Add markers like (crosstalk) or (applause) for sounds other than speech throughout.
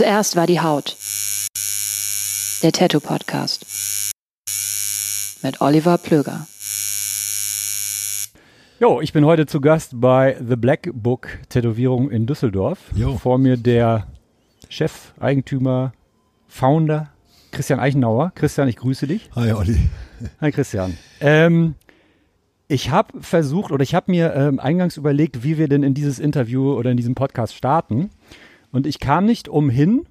Zuerst war die Haut. Der Tattoo Podcast. Mit Oliver Plöger. Jo, ich bin heute zu Gast bei The Black Book Tätowierung in Düsseldorf. Jo. Vor mir der Chef, Eigentümer, Founder Christian Eichenauer. Christian, ich grüße dich. Hi Olli. Hi Christian. Ähm, ich habe versucht oder ich habe mir ähm, eingangs überlegt, wie wir denn in dieses Interview oder in diesem Podcast starten. Und ich kam nicht umhin,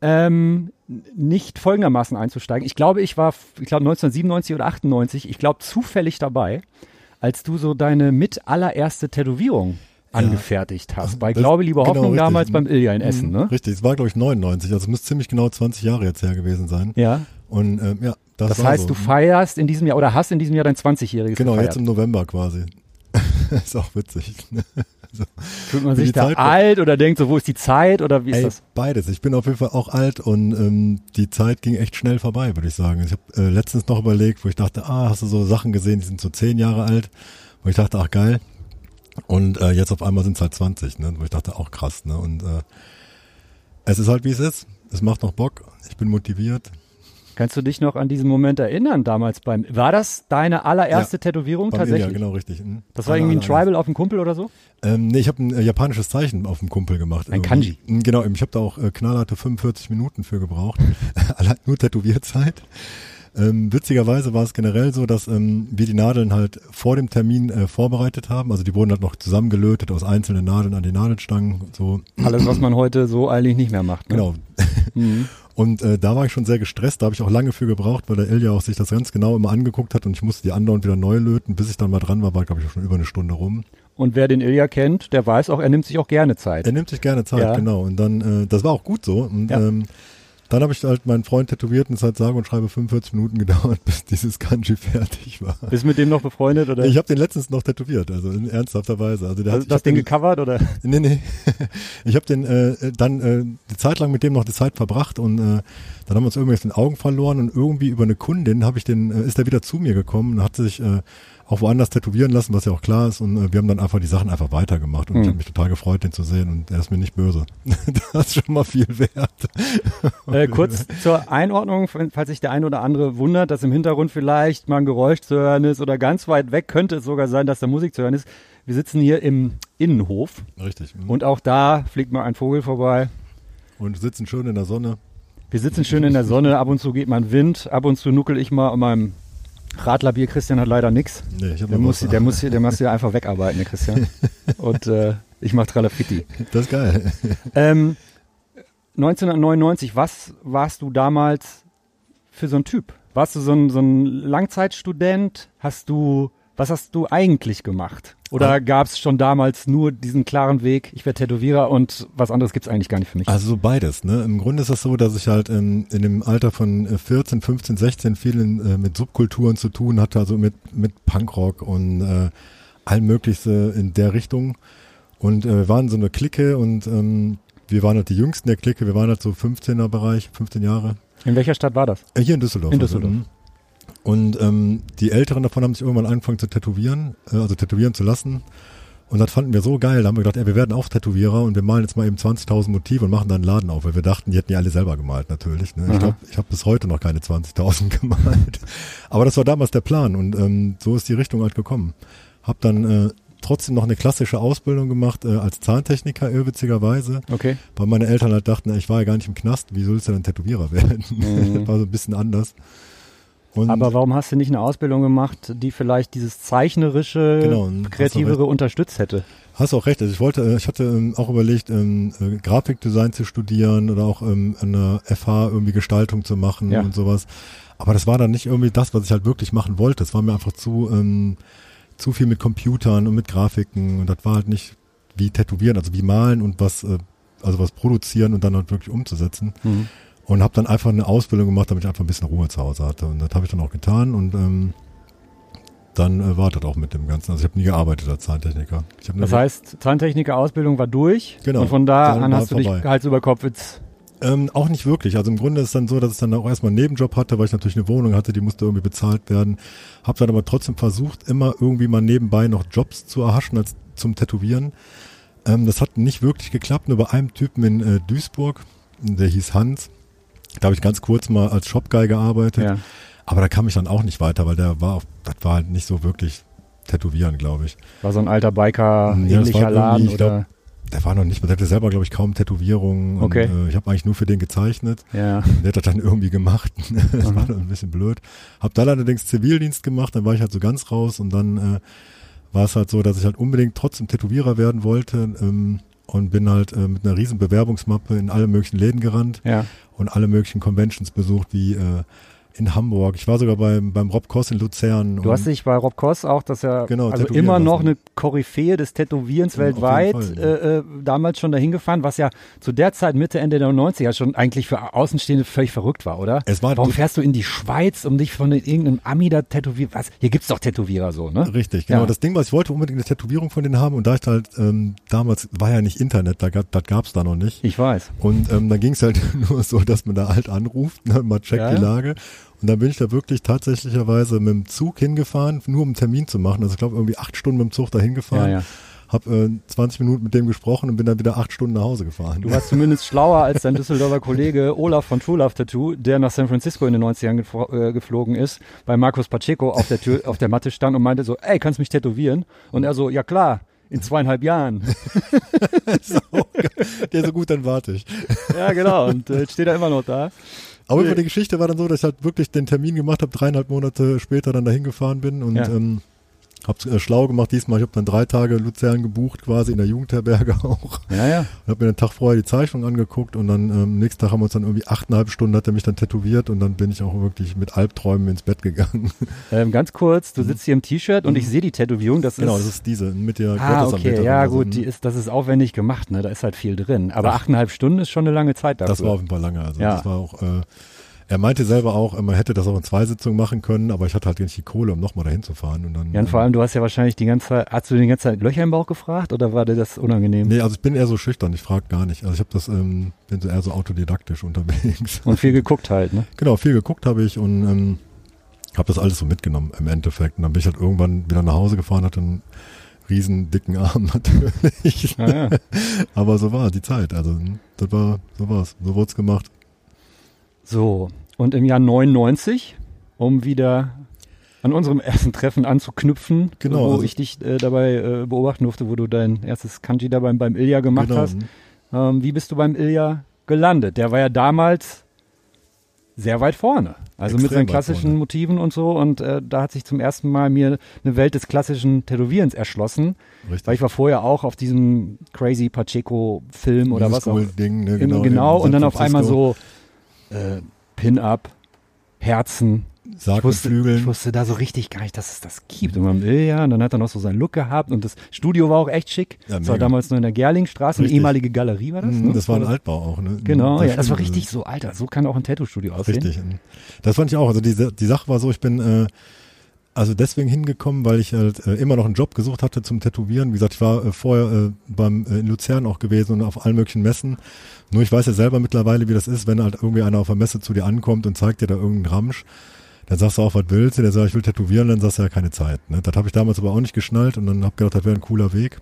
ähm, nicht folgendermaßen einzusteigen. Ich glaube, ich war, ich glaube 1997 oder 98, ich glaube zufällig dabei, als du so deine mit allererste Tätowierung angefertigt hast. Bei Das- Glaube, liebe genau, Hoffnung richtig. damals beim Ilja in Essen, Mhm, ne? Richtig, es war glaube ich 99, also es müsste ziemlich genau 20 Jahre jetzt her gewesen sein. Ja. Und ähm, ja, das, Das heißt, so. du feierst in diesem Jahr oder hast in diesem Jahr dein 20-jähriges Genau, gefeiert. jetzt im November quasi. (laughs) ist auch witzig. Fühlt man sich da Zeit- alt oder denkt so, wo ist die Zeit oder wie ist Ey, das? beides. Ich bin auf jeden Fall auch alt und ähm, die Zeit ging echt schnell vorbei, würde ich sagen. Ich habe äh, letztens noch überlegt, wo ich dachte, ah, hast du so Sachen gesehen, die sind so zehn Jahre alt, wo ich dachte, ach geil. Und äh, jetzt auf einmal sind es halt 20, ne? wo ich dachte, auch krass. Ne? Und äh, es ist halt, wie es ist. Es macht noch Bock. Ich bin motiviert. Kannst du dich noch an diesen Moment erinnern damals beim, war das deine allererste Ja, Tätowierung tatsächlich? India, genau richtig. Mhm. Das war irgendwie ein Tribal auf dem Kumpel oder so? Ähm, nee, ich habe ein äh, japanisches Zeichen auf dem Kumpel gemacht. Ein Kanji. Ähm, Genau, ich habe da auch äh, knallharte 45 Minuten für gebraucht. (laughs) Allein nur Tätowierzeit. Ähm, witzigerweise war es generell so, dass ähm, wir die Nadeln halt vor dem Termin äh, vorbereitet haben. Also die wurden halt noch zusammengelötet aus einzelnen Nadeln an die Nadelstangen. und So Alles, was man heute so eigentlich nicht mehr macht. Ne? genau. Mhm. (laughs) Und äh, da war ich schon sehr gestresst. Da habe ich auch lange für gebraucht, weil der Ilja auch sich das ganz genau immer angeguckt hat und ich musste die andauernd wieder neu löten. Bis ich dann mal dran war, war glaube ich schon über eine Stunde rum. Und wer den Ilja kennt, der weiß auch, er nimmt sich auch gerne Zeit. Er nimmt sich gerne Zeit, Ja. genau. Und dann, äh, das war auch gut so. Und Ja. ähm, dann habe ich halt meinen Freund tätowiert und es hat sage und schreibe 45 Minuten gedauert, (laughs) bis dieses Kanji fertig war. Bist mit dem noch befreundet oder Ich habe den letztens noch tätowiert, also in ernsthafter Weise. Also der hast hat du das Ding den, gecovert oder? (laughs) Nee, nee. Ich habe den äh, dann äh, die Zeit lang mit dem noch die Zeit verbracht und äh, dann haben wir uns irgendwie aus den Augen verloren und irgendwie über eine Kundin habe ich den, äh, ist er wieder zu mir gekommen und hat sich äh, auch woanders tätowieren lassen, was ja auch klar ist. Und äh, wir haben dann einfach die Sachen einfach weitergemacht. Und Hm. ich habe mich total gefreut, den zu sehen. Und er ist mir nicht böse. (laughs) das ist schon mal viel wert. Äh, kurz zur Einordnung, falls sich der ein oder andere wundert, dass im Hintergrund vielleicht mal ein Geräusch zu hören ist oder ganz weit weg könnte es sogar sein, dass da Musik zu hören ist. Wir sitzen hier im Innenhof Richtig. Und, und auch da fliegt mal ein Vogel vorbei. und sitzen schön in der Sonne. Wir sitzen schön in der (laughs) Sonne, ab und zu geht mal Wind, ab und zu nuckel ich mal an meinem Radlerbier. Christian hat leider nichts. Nee, ich habe Der muss, der muss hier, der muss hier einfach wegarbeiten, der Christian. (laughs) Und äh, ich mach Tralafitti. Das ist geil. Ähm, 1999, was warst du damals für so ein Typ? Warst du so ein, so ein Langzeitstudent? Hast du Was hast du eigentlich gemacht? Oder Ah. gab es schon damals nur diesen klaren Weg, ich werde Tätowierer und was anderes gibt's eigentlich gar nicht für mich? Also so beides. Ne? Im Grunde ist das so, dass ich halt in, in dem Alter von äh, 14, 15, 16 viel in, äh, mit Subkulturen zu tun hatte, also mit, mit Punkrock und äh, allem Mögliche in der Richtung. Und äh, wir waren so eine Clique und ähm, wir waren halt die Jüngsten der Clique. Wir waren halt so 15er Bereich, 15 Jahre. In welcher Stadt war das? Äh, hier in Düsseldorf. In also, Düsseldorf. mhm. Und ähm, die Älteren davon haben sich irgendwann angefangen zu tätowieren, äh, also tätowieren zu lassen. Und das fanden wir so geil. Da haben wir gedacht, ey, wir werden auch Tätowierer und wir malen jetzt mal eben 20.000 Motive und machen dann einen Laden auf, weil wir dachten, die hätten die alle selber gemalt natürlich. Ne? Ich glaube, ich habe bis heute noch keine 20.000 (laughs) gemalt. Aber das war damals der Plan und ähm, so ist die Richtung halt gekommen. Hab dann äh, trotzdem noch eine klassische Ausbildung gemacht äh, als Zahntechniker, irrwitzigerweise, Okay. weil meine Eltern halt dachten, ich war ja gar nicht im Knast, wie sollst du denn Tätowierer (laughs) werden? Mhm. war so ein bisschen anders. Und Aber warum hast du nicht eine Ausbildung gemacht, die vielleicht dieses zeichnerische, Genau, kreativere unterstützt hätte? Hast auch recht. Also ich wollte, äh, ich hatte ähm, auch überlegt, ähm, äh, Grafikdesign zu studieren oder auch ähm, an der FH irgendwie Gestaltung zu machen Ja. und sowas. Aber das war dann nicht irgendwie das, was ich halt wirklich machen wollte. Es war mir einfach zu, ähm, zu viel mit Computern und mit Grafiken und das war halt nicht wie Tätowieren, also wie malen und was, äh, also was produzieren und dann halt wirklich umzusetzen. Mhm. Und habe dann einfach eine Ausbildung gemacht, damit ich einfach ein bisschen Ruhe zu Hause hatte. Und das habe ich dann auch getan und ähm, dann äh, war das auch mit dem Ganzen. Also ich habe nie gearbeitet als Zahntechniker. Das heißt, Zahntechniker-Ausbildung war durch Genau. und von da an hast du dich vorbei. Hals über Kopf jetzt Ähm, auch nicht wirklich. Also im Grunde ist es dann so, dass ich dann auch erstmal einen Nebenjob hatte, weil ich natürlich eine Wohnung hatte, die musste irgendwie bezahlt werden. Habe dann aber trotzdem versucht, immer irgendwie mal nebenbei noch Jobs zu erhaschen als zum Tätowieren. Ähm, das hat nicht wirklich geklappt, nur bei einem Typen in äh, Duisburg, der hieß Hans. Da habe ich ganz kurz mal als Shopguy gearbeitet. Ja. Aber da kam ich dann auch nicht weiter, weil der war, auf, das war halt nicht so wirklich Tätowieren, glaube ich. War so ein alter Biker, Ja, ähnlicher Laden oder? Der war noch nicht, der hatte selber, glaube ich, kaum Tätowierungen. Okay. Und, äh, ich habe eigentlich nur für den gezeichnet. Ja. Der hat das dann irgendwie gemacht. (laughs) das Aha. war dann ein bisschen blöd. Hab dann allerdings Zivildienst gemacht, dann war ich halt so ganz raus und dann äh, war es halt so, dass ich halt unbedingt trotzdem Tätowierer werden wollte ähm, und bin halt äh, mit einer riesen Bewerbungsmappe in alle möglichen Läden gerannt Ja. und alle möglichen Conventions besucht, wie äh, in Hamburg. Ich war sogar beim, beim Rob Koss in Luzern. Du hast dich bei Rob Koss auch, dass er Genau, also immer noch eine Koryphäe des Tätowierens Ja, auf jeden weltweit, Fall, ja. äh, äh, damals schon dahin gefahren, was ja zu der Zeit Mitte, Ende der 90er schon eigentlich für Außenstehende völlig verrückt war, oder? Es war Warum fährst du in die Schweiz, um dich von irgendeinem Ami da tätowieren? Was? Hier gibt's doch Tätowierer so, ne? Richtig, genau. Ja. Das Ding, was ich wollte, unbedingt eine Tätowierung von denen haben und da ich halt ähm, damals war ja nicht Internet, da gab, das gab's da noch nicht. Ich weiß. Und ähm, dann ging es halt (laughs) nur so, dass man da halt anruft, ne, mal checkt Ja, die ja. Lage. Und dann bin ich da wirklich tatsächlicherweise mit dem Zug hingefahren, nur um einen Termin zu machen. Also ich glaube irgendwie acht Stunden mit dem Zug da hingefahren. Ja, ja. Hab äh, 20 Minuten mit dem gesprochen und bin dann wieder acht Stunden nach Hause gefahren. Du warst zumindest schlauer als dein Düsseldorfer Kollege Olaf von True Love Tattoo, der nach San Francisco in den 90ern gefro- äh, geflogen ist, bei Markus Pacheco auf der Tür, auf der Matte stand und meinte so, ey, kannst du mich tätowieren? Und er so, ja klar, in zweieinhalb Jahren. (laughs) so, der so gut, dann warte ich. ja, genau. Und äh, jetzt steht er immer noch da. Aber Nee. die Geschichte war dann so, dass ich halt wirklich den Termin gemacht habe, dreieinhalb Monate später dann dahin gefahren bin und Ja. ähm, hab's äh, schlau gemacht diesmal. Ich habe dann drei Tage Luzern gebucht, quasi in der Jugendherberge (laughs) auch. Ja, ja. Und habe mir den Tag vorher die Zeichnung angeguckt und dann ähm, nächsten Tag haben wir uns dann irgendwie achteinhalb Stunden hat er mich dann tätowiert und dann bin ich auch wirklich mit Albträumen ins Bett gegangen. (laughs) Ähm, ganz kurz, du sitzt hier im T-Shirt und ich sehe die Tätowierung. Das Mhm. genau, ist, das ist diese mit der Ah, okay, ja Also, gut, die ist, das ist aufwendig gemacht, ne? Da ist halt viel drin. Aber Ach. achteinhalb Stunden ist schon eine lange Zeit dafür. Das war auf jeden Fall lange. Also Ja. das war auch. Äh, er meinte selber auch, äh, man hätte das auch in zwei Sitzungen machen können, aber ich hatte halt nicht die Kohle, um nochmal dahin zu fahren. Und dann, ja, und vor allem, du hast ja wahrscheinlich die ganze Zeit, hast du die ganze Zeit Löcher im Bauch gefragt oder war dir das unangenehm? Nee, also ich bin eher so schüchtern, ich frage gar nicht. Also ich habe das, ähm, bin so eher so autodidaktisch (laughs) unterwegs. Und viel geguckt halt, ne? Genau, viel geguckt habe ich und ähm, habe das alles so mitgenommen im Endeffekt. Und dann bin ich halt irgendwann wieder nach Hause gefahren, hatte einen riesen dicken Arm (laughs) natürlich. Ja, ja. Aber so war die Zeit. Also hm, das war, so war's. So wurd's gemacht. So, und im Jahr 99, um wieder an unserem ersten Treffen anzuknüpfen, Genau, wo also- ich dich äh, dabei äh, beobachten durfte, wo du dein erstes Kanji da beim, Ilja gemacht genau. hast. Ähm, wie bist du beim Ilja gelandet? Der war ja damals sehr weit vorne. Also mit Extrem seinen weit klassischen vorne. Motiven und so. Und äh, da hat sich zum ersten Mal mir eine Welt des klassischen Tätowierens erschlossen. Richtig. Weil ich war vorher auch auf diesem Crazy Pacheco-Film oder was auch Ding, ne, Genau, genau. genau. und dann San auf einmal Francisco. so äh, Pin-Up, Herzen, Sarg Ich wusste, Flügeln. ich wusste da so richtig gar nicht, dass es das gibt. Und beim Ilja, und dann hat er noch so seinen Look gehabt und das Studio war auch echt schick. Ja, das war damals nur in der Gerlingstraße, eine Richtig. ehemalige Galerie war das. Mhm, ne? das war ein. Altbau auch, ne? Genau, ja, das war richtig so, Alter, so kann auch ein Tattoo-Studio aussehen. Richtig. Das fand ich auch. Also die, die Sache war so, ich bin äh, also deswegen hingekommen, weil ich halt äh, immer noch einen Job gesucht hatte zum Tätowieren. Wie gesagt, ich war äh, vorher äh, beim äh, in Luzern auch gewesen und auf allen möglichen Messen. Nur ich weiß ja selber mittlerweile, wie das ist, wenn halt irgendwie einer auf der Messe zu dir ankommt und zeigt dir da irgendeinen Ramsch. Dann sagst du auch, was willst du? Der sagt, ich will tätowieren, dann sagst du ja keine Zeit. Ne? Das habe ich damals aber auch nicht geschnallt und dann habe gedacht, das wäre ein cooler Weg.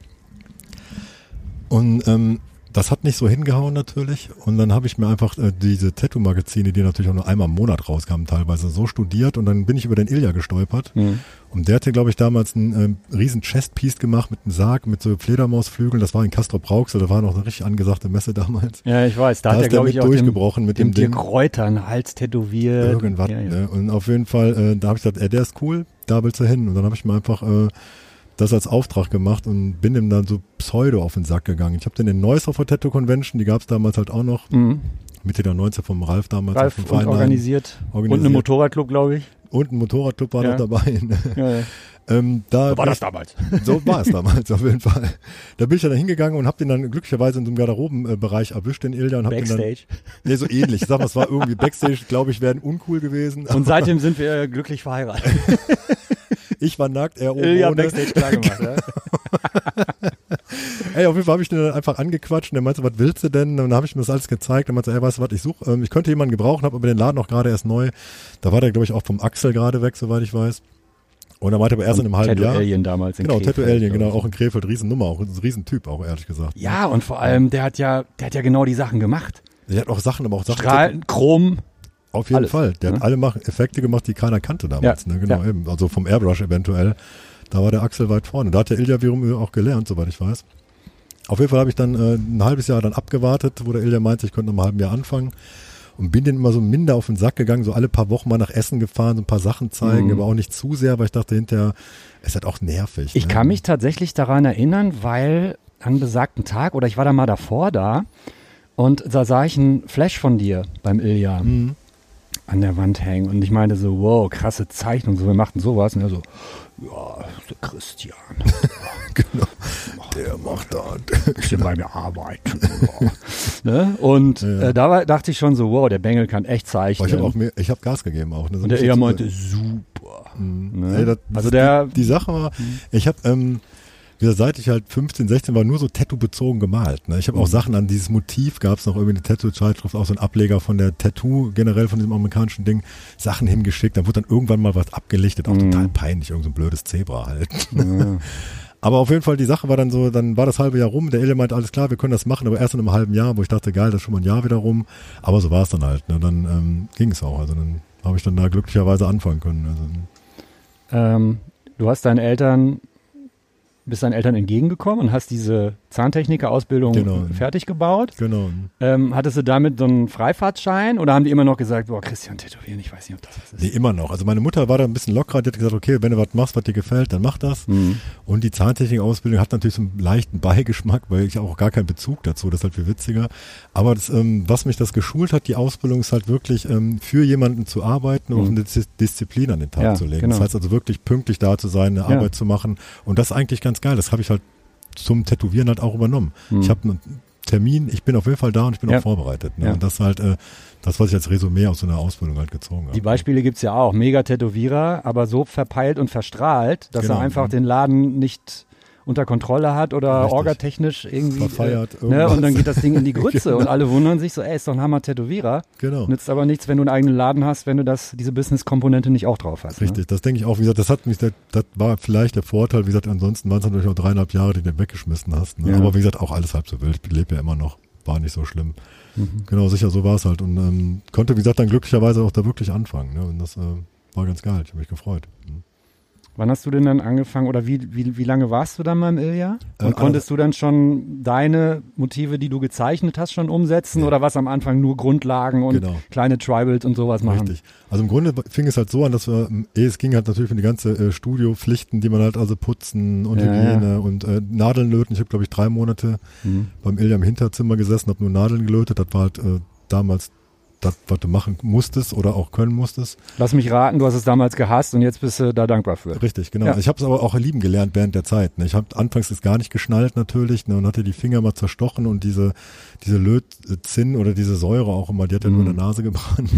Und ähm, das hat nicht so hingehauen natürlich. Und dann habe ich mir einfach äh, diese Tattoo-Magazine, die natürlich auch nur einmal im Monat rauskamen, teilweise so studiert. Und dann bin ich über den Ilja gestolpert. Mhm. Und der hatte, glaube ich, damals einen ähm, riesen Chestpiece gemacht mit einem Sarg, mit so Fledermausflügeln. Das war in Castro Brauxel, da war noch eine richtig angesagte Messe damals. Ja, ich weiß, da, Da hat er, glaube ich, auch dem, durchgebrochen mit dem dem Ding. Einen Hals tätowiert. Irgendwas. Ja, ja. Ne? Und auf jeden Fall, äh, da habe ich gesagt, ey, der ist cool, da willst du hin. Und dann habe ich mir einfach äh, das als Auftrag gemacht und bin ihm dann so pseudo auf den Sack gegangen. Ich habe den in Neuss auf der Tattoo Convention, die gab es damals halt auch noch, Mhm. Mitte der 90 vom Ralf damals Ralf dem und Feinlein. organisiert. Und Organisiert. eine Motorradclub, glaube ich. Und ein Motorradclub war Ja. noch dabei. (laughs) Ja, ja. ähm, da So war das damals. So war es (laughs) damals auf jeden Fall. Da bin ich dann hingegangen und habe den dann glücklicherweise in so einem Garderobenbereich erwischt, den Ilja. Und hab Den Backstage. dann, nee, so ähnlich. Ich sag mal, es war irgendwie Backstage, glaube ich, wären uncool gewesen. Und seitdem sind wir glücklich verheiratet. (laughs) ich war nackt, er oben Ilja ohne. Backstage klar gemacht. Ja? (laughs) Ey, auf jeden Fall habe ich den dann einfach angequatscht und der meinte, was willst du denn? Und dann habe ich mir das alles gezeigt. Und meinte, ey, weißt du was, ich suche, ähm, ich könnte jemanden gebrauchen, habe aber den Laden auch gerade erst neu. Da war der, glaube ich, auch vom Axel gerade weg, soweit ich weiß. Und er meinte aber erst in einem halben Tattoo Jahr. Alien damals in Genau, Krefeld, Tattoo Alien, genau, auch in Krefeld, Riesennummer, auch ein Riesentyp, auch ehrlich gesagt. Ja, und vor allem, der hat ja, der hat ja genau die Sachen gemacht. Der hat auch Sachen, aber auch Sachen. Strahlen, Chrom. Auf jeden Alles, Fall. Der hat ne? alle mach, Effekte gemacht, die keiner kannte damals. Ja, Ne? Genau, ja. eben. Also vom Airbrush eventuell. Da war der Axel weit vorne. Da hat der Ilja wiederum auch gelernt, soweit ich weiß. Auf jeden Fall habe ich dann äh, ein halbes Jahr dann abgewartet, wo der Ilja meinte, ich könnte noch einem halben Jahr anfangen. Und bin den immer so minder auf den Sack gegangen, so alle paar Wochen mal nach Essen gefahren, so ein paar Sachen zeigen, Mhm. aber auch nicht zu sehr, weil ich dachte hinterher, es ist halt auch nervig. Ich ne? kann mich tatsächlich daran erinnern, weil an besagten Tag, oder ich war da mal davor da, und da sah ich einen Flash von dir beim Ilja Mhm. An der Wand hängen. Und ich meinte so, wow, krasse Zeichnung, so, wir machten sowas. Und er so, ja, der Christian, (laughs) Der macht das. (laughs) bisschen bei mir arbeiten. ja. (laughs) ne? Und Ja. äh, da war, dachte ich schon so, wow, der Bengel kann echt Aber zeichnen. ich habe auch mehr, ich habe Gas gegeben auch. Ne? So und der ein bisschen meinte, super. Mhm. Ne? Ey, das, Also der- die, die Sache war, ich habe ähm, wie gesagt, seit ich halt 15, 16 war, nur so Tattoo-bezogen gemalt. Ne? Ich habe auch Mhm. Sachen an dieses Motiv, gab es noch irgendwie eine Tattoo-Zeitschrift, auch so ein Ableger von der Tattoo, generell von diesem amerikanischen Ding, Sachen hingeschickt, dann wurde dann irgendwann mal was abgelichtet, auch Mhm. total peinlich, irgend so ein blödes Zebra halt. Ja. (laughs) Aber auf jeden Fall, die Sache war dann so, dann war das halbe Jahr rum, der Ele meinte, alles klar, wir können das machen, aber erst in einem halben Jahr, wo ich dachte, geil, das ist schon mal ein Jahr wieder rum. Aber so war es dann halt. Ne? Dann ähm, ging es auch. Also dann habe ich dann da glücklicherweise anfangen können. Also, Ähm, du hast deinen Eltern, bist deinen Eltern entgegengekommen und hast diese Zahntechniker-Ausbildung Genau. fertig gebaut. genau. Ähm, hattest du damit so einen Freifahrtschein oder haben die immer noch gesagt, boah, Christian, tätowieren, ich weiß nicht, ob das was ist? Nee, immer noch. Also meine Mutter war da ein bisschen lockerer, die hat gesagt, okay, wenn du was machst, was dir gefällt, dann mach das. Mhm. Und die Zahntechnik-Ausbildung hat natürlich so einen leichten Beigeschmack, weil ich auch gar keinen Bezug dazu, das ist halt viel witziger. Aber das, ähm, was mich das geschult hat, die Ausbildung ist halt wirklich ähm, für jemanden zu arbeiten und Mhm. eine Dis Disziplin an den Tag Ja, zu legen. genau. Das heißt also wirklich pünktlich da zu sein, eine Ja. Arbeit zu machen. Und das ist eigentlich ganz geil. Das habe ich halt zum Tätowieren halt auch übernommen. Mhm. Ich habe einen Termin, ich bin auf jeden Fall da und ich bin Ja. auch vorbereitet. Ne? Ja. Und das ist halt äh, das, was ich als Resümee aus so einer Ausbildung halt gezogen habe. Die Beispiele gibt's ja auch. Mega Tätowierer, aber so verpeilt und verstrahlt, dass Genau, er einfach den Laden nicht unter Kontrolle hat oder Richtig. orgatechnisch irgendwie. Verfeiert, äh, ne? Und dann geht das Ding in die (laughs) Grütze Genau. und alle wundern sich so, ey, ist doch ein Hammer-Tätowierer. Genau. Nützt aber nichts, wenn du einen eigenen Laden hast, wenn du das, diese Business-Komponente nicht auch drauf hast. Ne? Richtig, das denke ich auch. Wie gesagt, das hat mich, das, das war vielleicht der Vorteil. Wie gesagt, ansonsten waren es natürlich auch dreieinhalb Jahre, die du weggeschmissen hast. Ne? Ja. Aber wie gesagt, auch alles halb so wild. Ich lebe ja immer noch. War nicht so schlimm. Mhm. Genau, sicher, so war es halt. Und ähm, konnte, wie gesagt, dann glücklicherweise auch da wirklich anfangen. Ne? Und das äh, war ganz geil. Ich habe mich gefreut. Mhm. Wann hast du denn dann angefangen oder wie, wie, wie lange warst du dann mal im Ilja? Und Äh, konntest du dann schon deine Motive, die du gezeichnet hast, schon umsetzen Ja. oder was am Anfang nur Grundlagen und Genau. kleine Tribals und sowas machen? Richtig. Also im Grunde fing es halt so an, dass wir, eh, es ging halt natürlich um die ganze äh, Studiopflichten, die man halt also putzen und Ja, Hygiene und äh, Nadeln löten. Ich habe, glaube ich, drei Monate Mhm. beim Ilja im Hinterzimmer gesessen, habe nur Nadeln gelötet. Das war halt äh, damals das, was du machen musstest oder auch können musstest. Lass mich raten, du hast es damals gehasst und jetzt bist du da dankbar für. Richtig, genau. Ja. Ich habe es aber auch lieben gelernt während der Zeit. Ne? Ich habe anfangs es gar nicht geschnallt natürlich ne? und hatte die Finger mal zerstochen und diese diese Lötzinn oder diese Säure auch immer, die hat ja nur in der Nase gebrannt.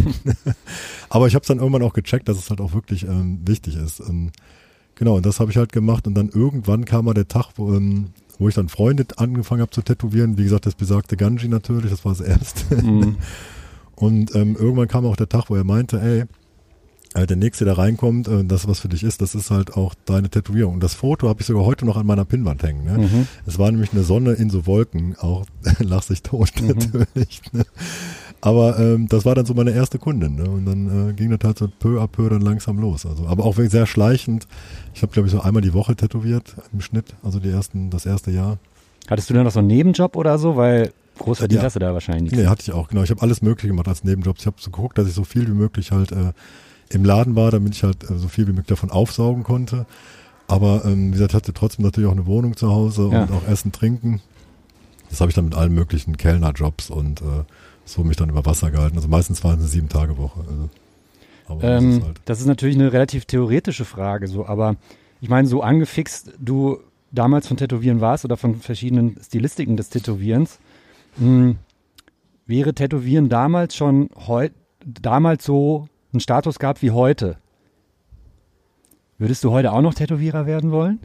(laughs) aber ich habe es dann irgendwann auch gecheckt, dass es halt auch wirklich ähm, wichtig ist. Und genau, und das habe ich halt gemacht und dann irgendwann kam mal der Tag, wo, ähm, wo ich dann Freunde angefangen habe zu tätowieren. Wie gesagt, das besagte Ganji natürlich, das war das erste. Mhm. (laughs) Und ähm, irgendwann kam auch der Tag, wo er meinte, ey, äh, der nächste, der reinkommt, äh, das, was für dich ist, das ist halt auch deine Tätowierung. Und das Foto habe ich sogar heute noch an meiner Pinnwand hängen. Ne? Mhm. Es war nämlich eine Sonne in so Wolken, auch (laughs) lach sich tot natürlich. Ne? Aber ähm, das war dann so meine erste Kundin. Ne? Und dann äh, ging das halt so peu à peu dann langsam los. Also, aber auch sehr schleichend. Ich habe, glaube ich, so einmal die Woche tätowiert im Schnitt, also die ersten, das erste Jahr. Hattest du dann noch so einen Nebenjob oder so? Weil groß verdient Ja. hast du da wahrscheinlich Nee, hatte ich auch, genau. Ich habe alles Mögliche gemacht als Nebenjobs. Ich habe so geguckt, dass ich so viel wie möglich halt äh, im Laden war, damit ich halt äh, so viel wie möglich davon aufsaugen konnte. Aber ähm, wie gesagt, ich hatte trotzdem natürlich auch eine Wohnung zu Hause Ja. und auch Essen, Trinken. Das habe ich dann mit allen möglichen Kellnerjobs und äh, so mich dann über Wasser gehalten. Also meistens waren es eine sieben Tage Woche. Also, aber das Ähm, ist halt, das ist natürlich eine relativ theoretische Frage, so, aber ich meine, so angefixt du damals von Tätowieren warst oder von verschiedenen Stilistiken des Tätowierens, mh, wäre Tätowieren damals schon damals so einen Status gehabt wie heute? Würdest du heute auch noch Tätowierer werden wollen?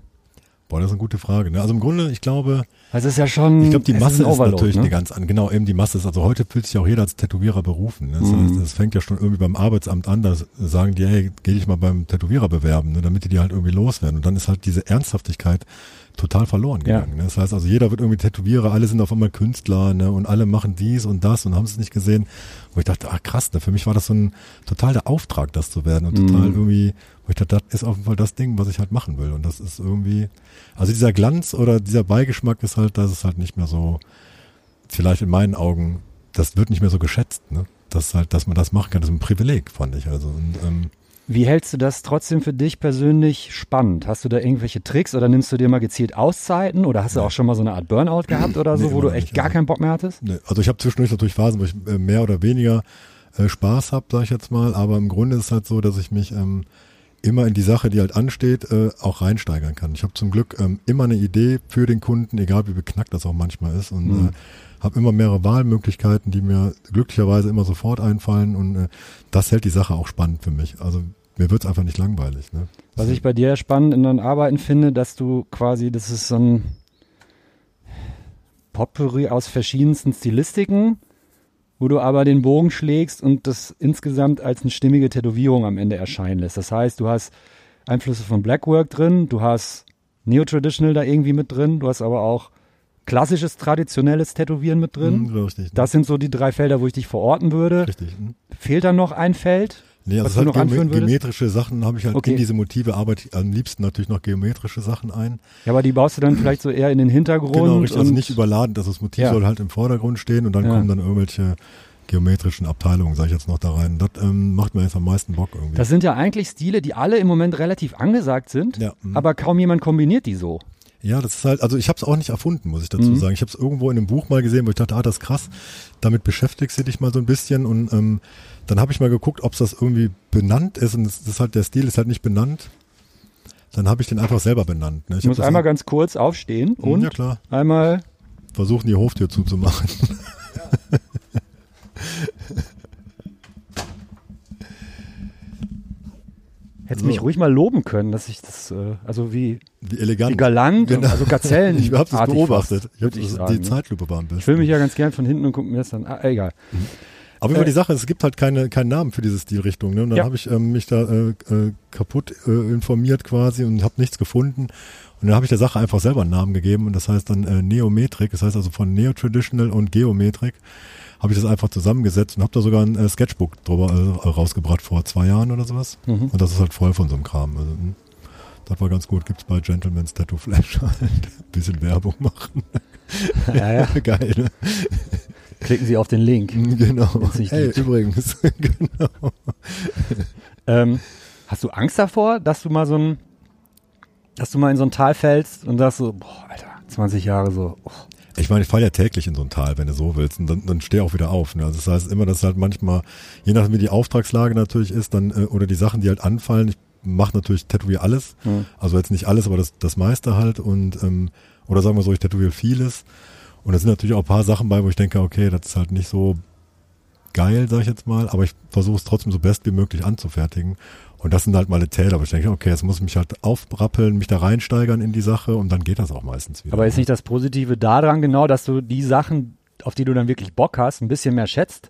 boah, das ist eine gute Frage. Ne? Also im Grunde, ich glaube, Das ist ja schon. Ich glaube, die Masse ist, Overload, natürlich ne? eine ganz an. Genau, eben die Masse ist. Also heute fühlt sich auch jeder als Tätowierer berufen. Ne? Das, Mhm. heißt, das fängt ja schon irgendwie beim Arbeitsamt an. Da sagen die, hey, geh dich mal beim Tätowierer bewerben, ne? damit die die halt irgendwie loswerden. Und dann ist halt diese Ernsthaftigkeit total verloren Ja. gegangen. Ne? Das heißt also, jeder wird irgendwie Tätowierer, alle sind auf einmal Künstler ne? und alle machen dies und das und haben es nicht gesehen. Wo ich dachte, ah krass, ne? für mich war das so ein total der Auftrag, das zu werden und total Mhm. irgendwie, wo ich dachte, das ist auf jeden Fall das Ding, was ich halt machen will. Und das ist irgendwie, also dieser Glanz oder dieser Beigeschmack ist halt, dass es halt nicht mehr so, vielleicht in meinen Augen, das wird nicht mehr so geschätzt, ne? Das halt, dass man das machen kann, das ist ein Privileg, fand ich. Also und, ähm, Wie hältst du das trotzdem für dich persönlich spannend? Hast du da irgendwelche Tricks oder nimmst du dir mal gezielt Auszeiten oder hast du auch schon mal so eine Art Burnout gehabt oder so, Nee, wo du echt nicht, gar also. keinen Bock mehr hattest? Ne, also ich habe zwischendurch natürlich Phasen, wo ich äh, mehr oder weniger äh, Spaß habe, sage ich jetzt mal, aber im Grunde ist es halt so, dass ich mich ähm, immer in die Sache, die halt ansteht, äh, auch reinsteigern kann. Ich habe zum Glück ähm, immer eine Idee für den Kunden, egal wie beknackt das auch manchmal ist und Mhm. äh, habe immer mehrere Wahlmöglichkeiten, die mir glücklicherweise immer sofort einfallen und äh, das hält die Sache auch spannend für mich. Also mir wird's einfach nicht langweilig. Ne? Was ich bei dir spannend in deinen Arbeiten finde, dass du quasi, das ist so ein Potpourri aus verschiedensten Stilistiken, wo du aber den Bogen schlägst und das insgesamt als eine stimmige Tätowierung am Ende erscheinen lässt. Das heißt, du hast Einflüsse von Blackwork drin, du hast Neo-Traditional da irgendwie mit drin, du hast aber auch klassisches, traditionelles Tätowieren mit drin. Hm, richtig, ne? Das sind so die drei Felder, wo ich dich verorten würde. richtig. Hm? Fehlt dann noch ein Feld? Nee, also anführen geome- geometrische Sachen habe ich halt Okay. in diese Motive arbeite ich am liebsten natürlich noch geometrische Sachen ein. Ja, aber die baust du dann vielleicht so eher in den Hintergrund. Genau, richtig, also nicht überladen, dass das Motiv Ja. soll halt im Vordergrund stehen und dann Ja. kommen dann irgendwelche geometrischen Abteilungen, sage ich jetzt noch da rein. Das ähm, macht mir jetzt am meisten Bock irgendwie. Das sind ja eigentlich Stile, die alle im Moment relativ angesagt sind, Ja, mhm. aber kaum jemand kombiniert die so. Ja, das ist halt, also ich habe es auch nicht erfunden, muss ich dazu Mhm. sagen. Ich habe es irgendwo in einem Buch mal gesehen, wo ich dachte, ah, das ist krass, damit beschäftigst du dich mal so ein bisschen und ähm, dann habe ich mal geguckt, ob das irgendwie benannt ist und das ist halt, der Stil ist halt nicht benannt. Dann habe ich den einfach selber benannt. Ne? Ich muss einmal ganz kurz aufstehen Mhm, und Ja klar, einmal. versuchen die Hoftür zuzumachen. (laughs) Hättest So. mich ruhig mal loben können, dass ich das, äh, also wie, Wie elegant. wie galant, Genau. also Gazellen. (laughs) Ich habe das beobachtet. fast, Ich hab, würd ich das- sagen, die ne? Zeitlupe war. Ich filme mich ja ganz gern von hinten und gucke mir das dann. Ah, egal. Aber über Äh, die Sache, es gibt halt keine, keinen Namen für diese Stilrichtung. Ne? Und dann Ja. habe ich ähm, mich da äh, äh, kaputt äh, informiert quasi und habe nichts gefunden. Und dann habe ich der Sache einfach selber einen Namen gegeben und das heißt dann äh, Neometrik. Das heißt also von Neo-Traditional und Geometrik habe ich das einfach zusammengesetzt und habe da sogar ein äh, Sketchbook drüber äh, rausgebracht vor zwei Jahren oder sowas. Mhm. Und das ist halt voll von so einem Kram. Also, mh, das war ganz gut. Gibt's bei Gentleman's Tattoo Flash halt. Bisschen Werbung machen. Ja, ja. (laughs) Geil, ne? Klicken Sie auf den Link. Genau. Hey, gibt. übrigens. (laughs) genau. Ähm, hast du Angst davor, dass du mal so ein, dass du mal in so ein Tal fällst und sagst so, boah, Alter, 20 Jahre so, oh, Ich meine, ich falle ja täglich in so ein Tal, wenn du so willst, und dann, dann steh auch wieder auf. Ne? Also das heißt immer, dass halt manchmal, je nachdem wie die Auftragslage natürlich ist, dann äh, oder die Sachen, die halt anfallen, ich mache natürlich tätowiere alles, Mhm. also jetzt nicht alles, aber das, das meiste halt und ähm, oder sagen wir so, ich tätowiere vieles und da sind natürlich auch ein paar Sachen bei, wo ich denke, okay, das ist halt nicht so geil, sag ich jetzt mal, aber ich versuche es trotzdem so best wie möglich anzufertigen. Und das sind halt meine Täler, aber ich denke, okay, jetzt muss ich mich halt aufrappeln, mich da reinsteigern in die Sache und dann geht das auch meistens wieder. Aber ist nicht das Positive daran genau, dass du die Sachen, auf die du dann wirklich Bock hast, ein bisschen mehr schätzt?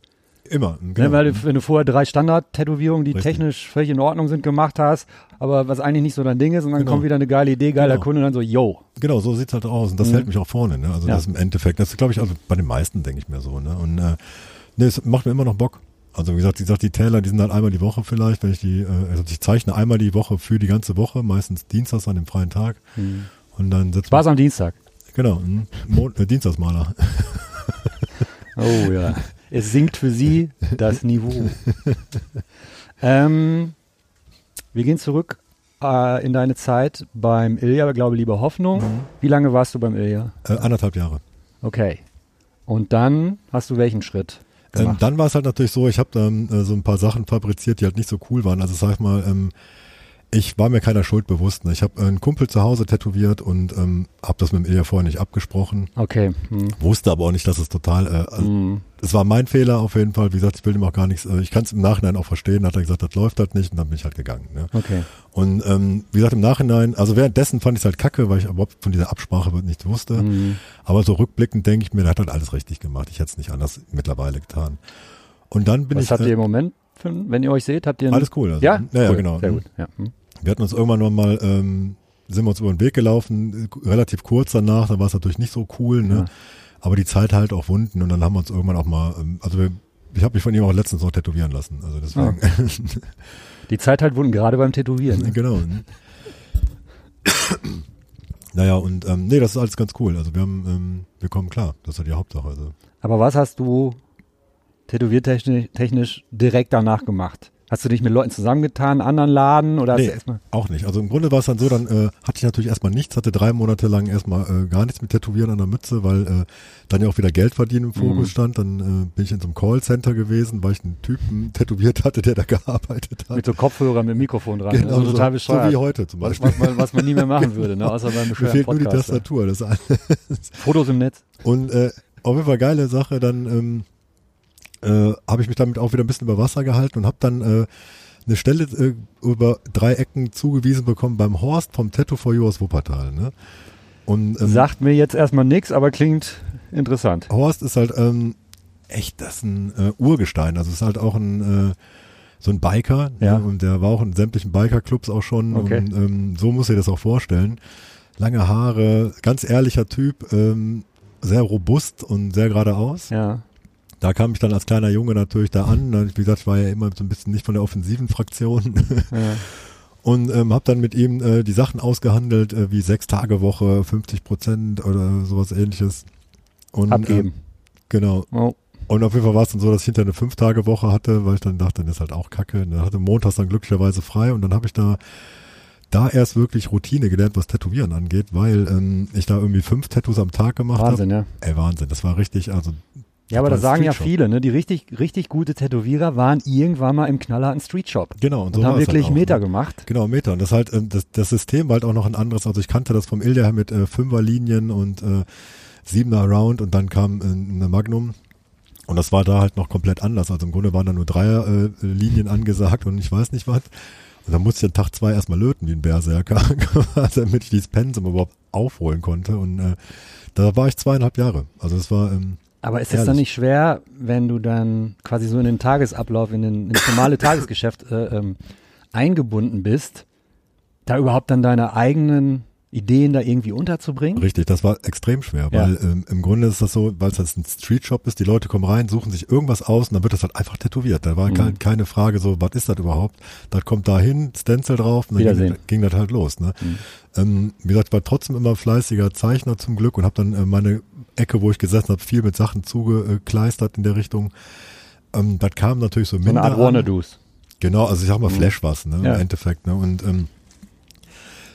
Immer. Ne, weil du, wenn du vorher drei Standard-Tätowierungen, die Richtig. technisch völlig in Ordnung sind, gemacht hast, aber was eigentlich nicht so dein Ding ist, und dann Genau. kommt wieder eine geile Idee, geiler Genau. Kunde und dann so, yo. Genau, so sieht's halt aus und das Mhm. hält mich auch vorne. Ne? Also Ja. das im Endeffekt, das ist glaube ich also bei den meisten denke ich mir so. Ne? Und äh, ne, es macht mir immer noch Bock. Also wie gesagt, wie gesagt, die Täler, die sind halt einmal die Woche vielleicht, wenn ich die, äh, also ich zeichne einmal die Woche für die ganze Woche, meistens dienstags an dem freien Tag und dann setzt Spaß am Dienstag. genau mhm. Mon äh, Dienstagsmaler. Oh ja. (laughs) Es sinkt für sie das (laughs) Niveau. ähm, wir gehen zurück äh, in deine Zeit beim Ilja, glaube Liebe Hoffnung. Mhm. Wie lange warst du beim Ilja? Äh, anderthalb Jahre. Okay. Und dann hast du welchen Schritt Ähm, dann war es halt natürlich so, ich habe dann äh, so ein paar Sachen fabriziert, die halt nicht so cool waren. Also sag ich mal, ähm, ich war mir keiner Schuld bewusst. Ne? Ich habe einen Kumpel zu Hause tätowiert und ähm, habe das mit dem Ilja vorher nicht abgesprochen. okay. Hm. Wusste aber auch nicht, dass es total, äh, also, Hm. es war mein Fehler auf jeden Fall. Wie gesagt, ich will ihm auch gar nichts, äh, ich kann es im Nachhinein auch verstehen. Hat er gesagt, das läuft halt nicht und dann bin ich halt gegangen. Ne? Okay. Und ähm, wie gesagt, im Nachhinein, also währenddessen fand ich es halt kacke, weil ich überhaupt von dieser Absprache nichts wusste. Hm. Aber so rückblickend denke ich mir, der hat halt alles richtig gemacht. Ich hätte es nicht anders mittlerweile getan. Und dann bin Was ich, habt äh, ihr im Moment, für, wenn ihr euch seht, habt ihr ein, alles cool. Also, Ja? ja, ja Cool. genau. Sehr gut. Ja. Hm. Wir hatten uns irgendwann noch mal, ähm, sind wir uns über den Weg gelaufen, relativ kurz danach, da war es natürlich nicht so cool, ne? Ja. Aber die Zeit halt auch Wunden und dann haben wir uns irgendwann auch mal, ähm, also wir, ich habe mich von ihm auch letztens noch tätowieren lassen. Also deswegen. Die Zeit halt wurden gerade beim Tätowieren. Ne? genau. ne? naja, und ähm, nee, das ist alles ganz cool. Also wir haben, ähm, wir kommen klar. Das ist ja die Hauptsache. Also. Aber was hast du tätowiertechnisch technisch direkt danach gemacht? Hast du dich mit Leuten zusammengetan, anderen Laden oder Nee, auch nicht. Also im Grunde war es dann so, dann äh, hatte ich natürlich erstmal nichts, hatte drei Monate lang erstmal äh, gar nichts mit Tätowieren an der Mütze, weil äh, dann ja auch wieder Geld verdienen im Fokus Mhm. stand. Dann äh, bin ich in so einem Callcenter gewesen, weil ich einen Typen (laughs) tätowiert hatte, der da gearbeitet hat. mit so Kopfhörern mit Mikrofon dran? Genau, also total so, bescheuert. so wie heute zum was, Beispiel. was, man, was man nie mehr machen (laughs) würde, ne? außer beim Mir fehlt nur die Podcast. Tastatur. Das eine. Fotos im Netz. Und äh, auf jeden Fall geile Sache, dann ähm, äh, habe ich mich damit auch wieder ein bisschen über Wasser gehalten und habe dann äh, eine Stelle äh, über drei Ecken zugewiesen bekommen beim Horst vom Tattoo for You aus Wuppertal. Ne? Und ähm, Sagt mir jetzt erstmal nichts, aber klingt interessant. Horst ist halt ähm, echt das ist ein äh, Urgestein. Also ist halt auch ein äh, so ein Biker Ja. ne? und der war auch in sämtlichen Bikerclubs auch schon Okay. und ähm, so muss ich das auch vorstellen. Lange Haare, ganz ehrlicher Typ, ähm, sehr robust und sehr geradeaus. Ja. Da kam ich dann als kleiner Junge natürlich da an. Wie gesagt, ich war ja immer so ein bisschen nicht von der offensiven Fraktion. (laughs) ja. Und ähm, habe dann mit ihm äh, die Sachen ausgehandelt, äh, wie sechs Tage Woche, 50 Prozent oder sowas ähnliches. Und, Abgeben. Äh, genau. Oh. Und auf jeden Fall war es dann so, dass ich hinter eine Fünf-Tage-Woche hatte, weil ich dann dachte, das ist halt auch kacke. Und dann hatte montags dann glücklicherweise frei und dann habe ich da da erst wirklich Routine gelernt, was Tätowieren angeht, weil ähm, ich da irgendwie fünf Tattoos am Tag gemacht habe. Wahnsinn, ja. Ey, Wahnsinn. Das war richtig, also Ja, aber das sagen ja viele, ne? Die richtig, richtig gute Tätowierer waren irgendwann mal im knallharten Streetshop. genau. Und, Und so haben es wirklich halt auch, Meter ne? gemacht. Genau, Meter. Und das halt, ähm, das, das System war halt auch noch ein anderes. Also ich kannte das vom Ilja her mit äh, Fünferlinien und äh, Siebener Round und dann kam äh, eine Magnum. Und das war da halt noch komplett anders. Also im Grunde waren da nur Dreierlinien äh, Linien angesagt und ich weiß nicht was. Und dann musste ich an Tag zwei erstmal löten wie ein Berserker, (laughs) damit ich dieses Pensum überhaupt aufholen konnte. Und äh, da war ich zweieinhalb Jahre. Also das war ähm, Aber ist es dann nicht schwer, wenn du dann quasi so in den Tagesablauf, in den ins normale (laughs) Tagesgeschäft äh, ähm, eingebunden bist, da überhaupt dann deine eigenen Ideen da irgendwie unterzubringen? Richtig, das war extrem schwer, Ja. weil ähm, im Grunde ist das so, weil es jetzt ein Streetshop ist, die Leute kommen rein, suchen sich irgendwas aus und dann wird das halt einfach tätowiert. Da war Mhm. kein, keine Frage so, was ist das überhaupt? Das kommt da hin, Stencil drauf und dann ging, ging das halt los. Ne? Mhm. Ähm, wie gesagt, ich war trotzdem immer fleißiger Zeichner zum Glück und habe dann äh, meine Ecke, wo ich gesessen habe, viel mit Sachen zugekleistert in der Richtung. Ähm, das kam natürlich so So eine minder Art an. Warner-Do's. Genau, also ich sag mal Mhm. Flash was, ne, Ja. im Endeffekt, ne, und ähm,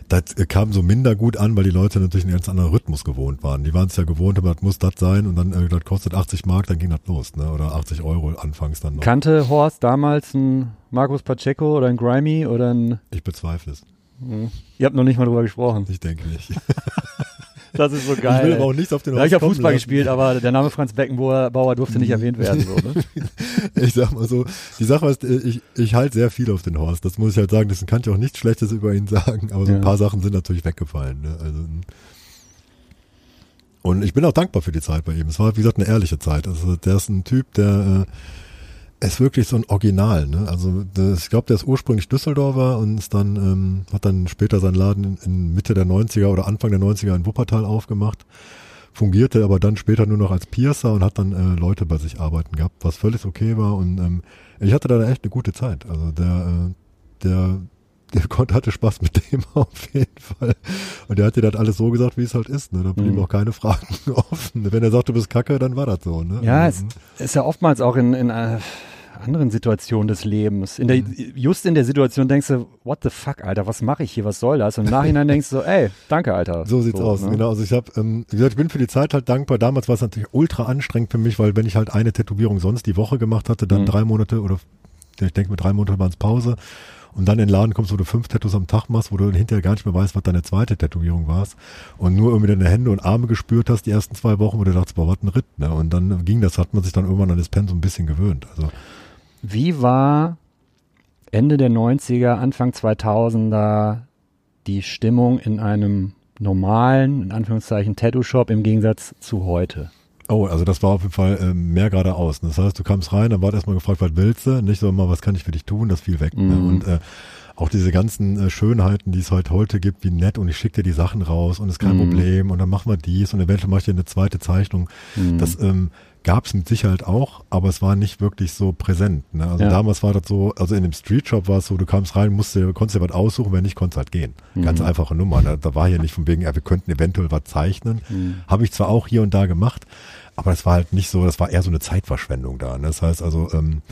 das kam so minder gut an, weil die Leute natürlich einen ganz anderen Rhythmus gewohnt waren. Die waren es ja gewohnt, aber das muss das sein und dann äh, das kostet 80 Mark, dann ging das los, ne? Oder 80 Euro anfangs dann noch. Kannte Horst damals einen Markus Pacheco oder einen Grimy oder einen. Ich bezweifle es. Ihr habt noch nicht mal drüber gesprochen. Ich denke nicht. (laughs) Das ist so geil. ich will aber auch nichts auf den ja, ich habe Fußball lassen. gespielt, aber der Name Franz Beckenbauer durfte nicht erwähnt werden. So, ne? (laughs) Ich sag mal so, die Sache ist, äh, ich, ich halte sehr viel auf den Horst. Das muss ich halt sagen. Deswegen kann ich auch nichts Schlechtes über ihn sagen. Aber so Ja. ein paar Sachen sind natürlich weggefallen. Ne? Also, und ich bin auch dankbar für die Zeit bei ihm. Es war, wie gesagt, eine ehrliche Zeit. Also der ist ein Typ, der äh, ist wirklich so ein Original. Ne? Also das, ich glaube, der ist ursprünglich Düsseldorfer und ist dann ähm, hat dann später seinen Laden in, Mitte der 90er oder Anfang der 90er in Wuppertal aufgemacht. Fungierte aber dann später nur noch als Piercer und hat dann äh, Leute bei sich arbeiten gehabt, was völlig okay war. Und ähm, ich hatte da echt eine gute Zeit. Also der, äh, der, der konnte, hatte Spaß mit dem (laughs) auf jeden Fall. Und der hat dir das alles so gesagt, wie es halt ist. Ne? Da blieben Mhm. auch keine Fragen (laughs) offen. Wenn er sagt, du bist kacke, dann war das so. Ne? Ja, Also, es ist ja oftmals auch in, in äh, anderen Situationen des Lebens. In der, just in der Situation denkst du, what the fuck, Alter, was mache ich hier, was soll das? Und im Nachhinein (laughs) denkst du so, ey, danke, Alter. So sieht's aus, ne? genau. Also ich habe, ähm, wie gesagt, ich bin für die Zeit halt dankbar. Damals war es natürlich ultra anstrengend für mich, weil wenn ich halt eine Tätowierung sonst die Woche gemacht hatte, dann Mhm. drei Monate oder ich denke mit drei Monaten waren es Pause und dann in den Laden kommst, wo du fünf Tattoos am Tag machst, wo du hinterher gar nicht mehr weißt, was deine zweite Tätowierung war und nur irgendwie deine Hände und Arme gespürt hast die ersten zwei Wochen, wo du dachtest, boah, was ein Ritt, ne? Und dann ging das, hat man sich dann irgendwann an das Pen so ein bisschen gewöhnt. Also Wie war Ende der 90er, Anfang 2000er die Stimmung in einem normalen, in Anführungszeichen, Tattoo-Shop im Gegensatz zu heute? Oh, also das war auf jeden Fall ähm, mehr geradeaus. Das heißt, du kamst rein, dann war erstmal gefragt, was willst du? Nicht so mal, was kann ich für dich tun? Das fiel weg. Ne? Mhm. Und äh, auch diese ganzen äh, Schönheiten, die es halt heute gibt, wie nett und ich schicke dir die Sachen raus und ist kein Mhm. Problem und dann machen wir dies und eventuell mache ich dir eine zweite Zeichnung. Mhm. Das ähm, gab es mit Sicherheit auch, aber es war nicht wirklich so präsent. Ne? Also Ja. damals war das so, also in dem Street Shop war es so, du kamst rein, musst dir, konntest dir was aussuchen, wenn nicht, konntest halt gehen. Ganz Mhm. einfache Nummer. Da, da war hier nicht von wegen, ja, wir könnten eventuell was zeichnen. Mhm. Habe ich zwar auch hier und da gemacht, aber das war halt nicht so, das war eher so eine Zeitverschwendung da. Ne? Das heißt also, ähm,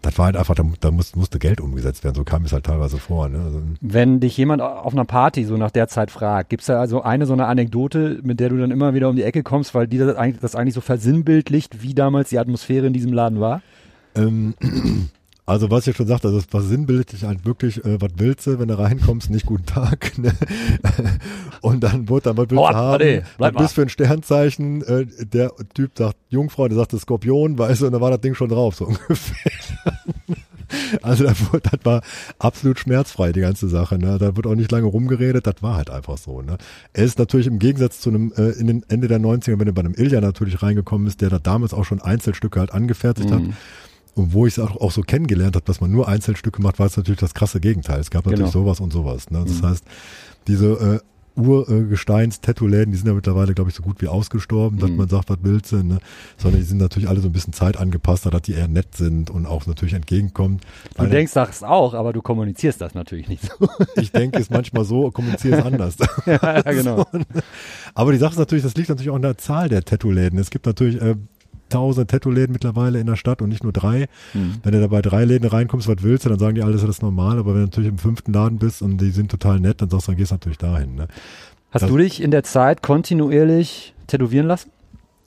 das war halt einfach, da, da muss, musste Geld umgesetzt werden. So kam es halt teilweise vor. Ne? Also, Wenn dich jemand auf einer Party so nach der Zeit fragt, gibt's da also eine so eine Anekdote, mit der du dann immer wieder um die Ecke kommst, weil die das eigentlich, das eigentlich so versinnbildlicht, wie damals die Atmosphäre in diesem Laden war? ähm, also was ich schon sagte, also was sinnbildlich halt wirklich, äh, was willst du, wenn du reinkommst, nicht guten Tag. (laughs) Ne? Und dann wurde dann, was willst du ab, haben? Was bist für ein Sternzeichen? Äh, der Typ sagt Jungfrau, der sagte Skorpion, weißt du, und dann war das Ding schon drauf, so (laughs) ungefähr. Also das, wurde, das war absolut schmerzfrei, die ganze Sache. Ne? Da wird auch nicht lange rumgeredet, das war halt einfach so. Ne? Er ist natürlich im Gegensatz zu einem, äh, in den Ende der 90er, wenn er bei einem Ilja natürlich reingekommen ist, der da damals auch schon Einzelstücke halt angefertigt hat. Und wo ich es auch, auch so kennengelernt habe, dass man nur Einzelstücke macht, war es natürlich das krasse Gegenteil. Es gab natürlich Genau. sowas und sowas. Ne? Das heißt, diese äh, Urgesteins-Tattoo-Läden, die sind ja mittlerweile, glaube ich, so gut wie ausgestorben, dass Mhm. man sagt, was willst du, ne? sondern die sind natürlich alle so ein bisschen zeitangepasster, dass die eher nett sind und auch natürlich entgegenkommen. Du Weil denkst das auch, aber du kommunizierst das natürlich nicht so. (laughs) ich denke es manchmal so, kommuniziere es anders. (laughs) ja, genau. (laughs) Aber die Sache ist natürlich, das liegt natürlich auch an der Zahl der Tattoo-Läden. Es gibt natürlich äh, tausend Tattoo-Läden mittlerweile in der Stadt und nicht nur drei. Mhm. Wenn du da bei drei Läden reinkommst, was willst du, dann sagen die alles, das ist normal. Aber wenn du natürlich im fünften Laden bist und die sind total nett, dann sagst du, dann gehst du natürlich dahin. Ne? Hast Das- du dich in der Zeit kontinuierlich tätowieren lassen?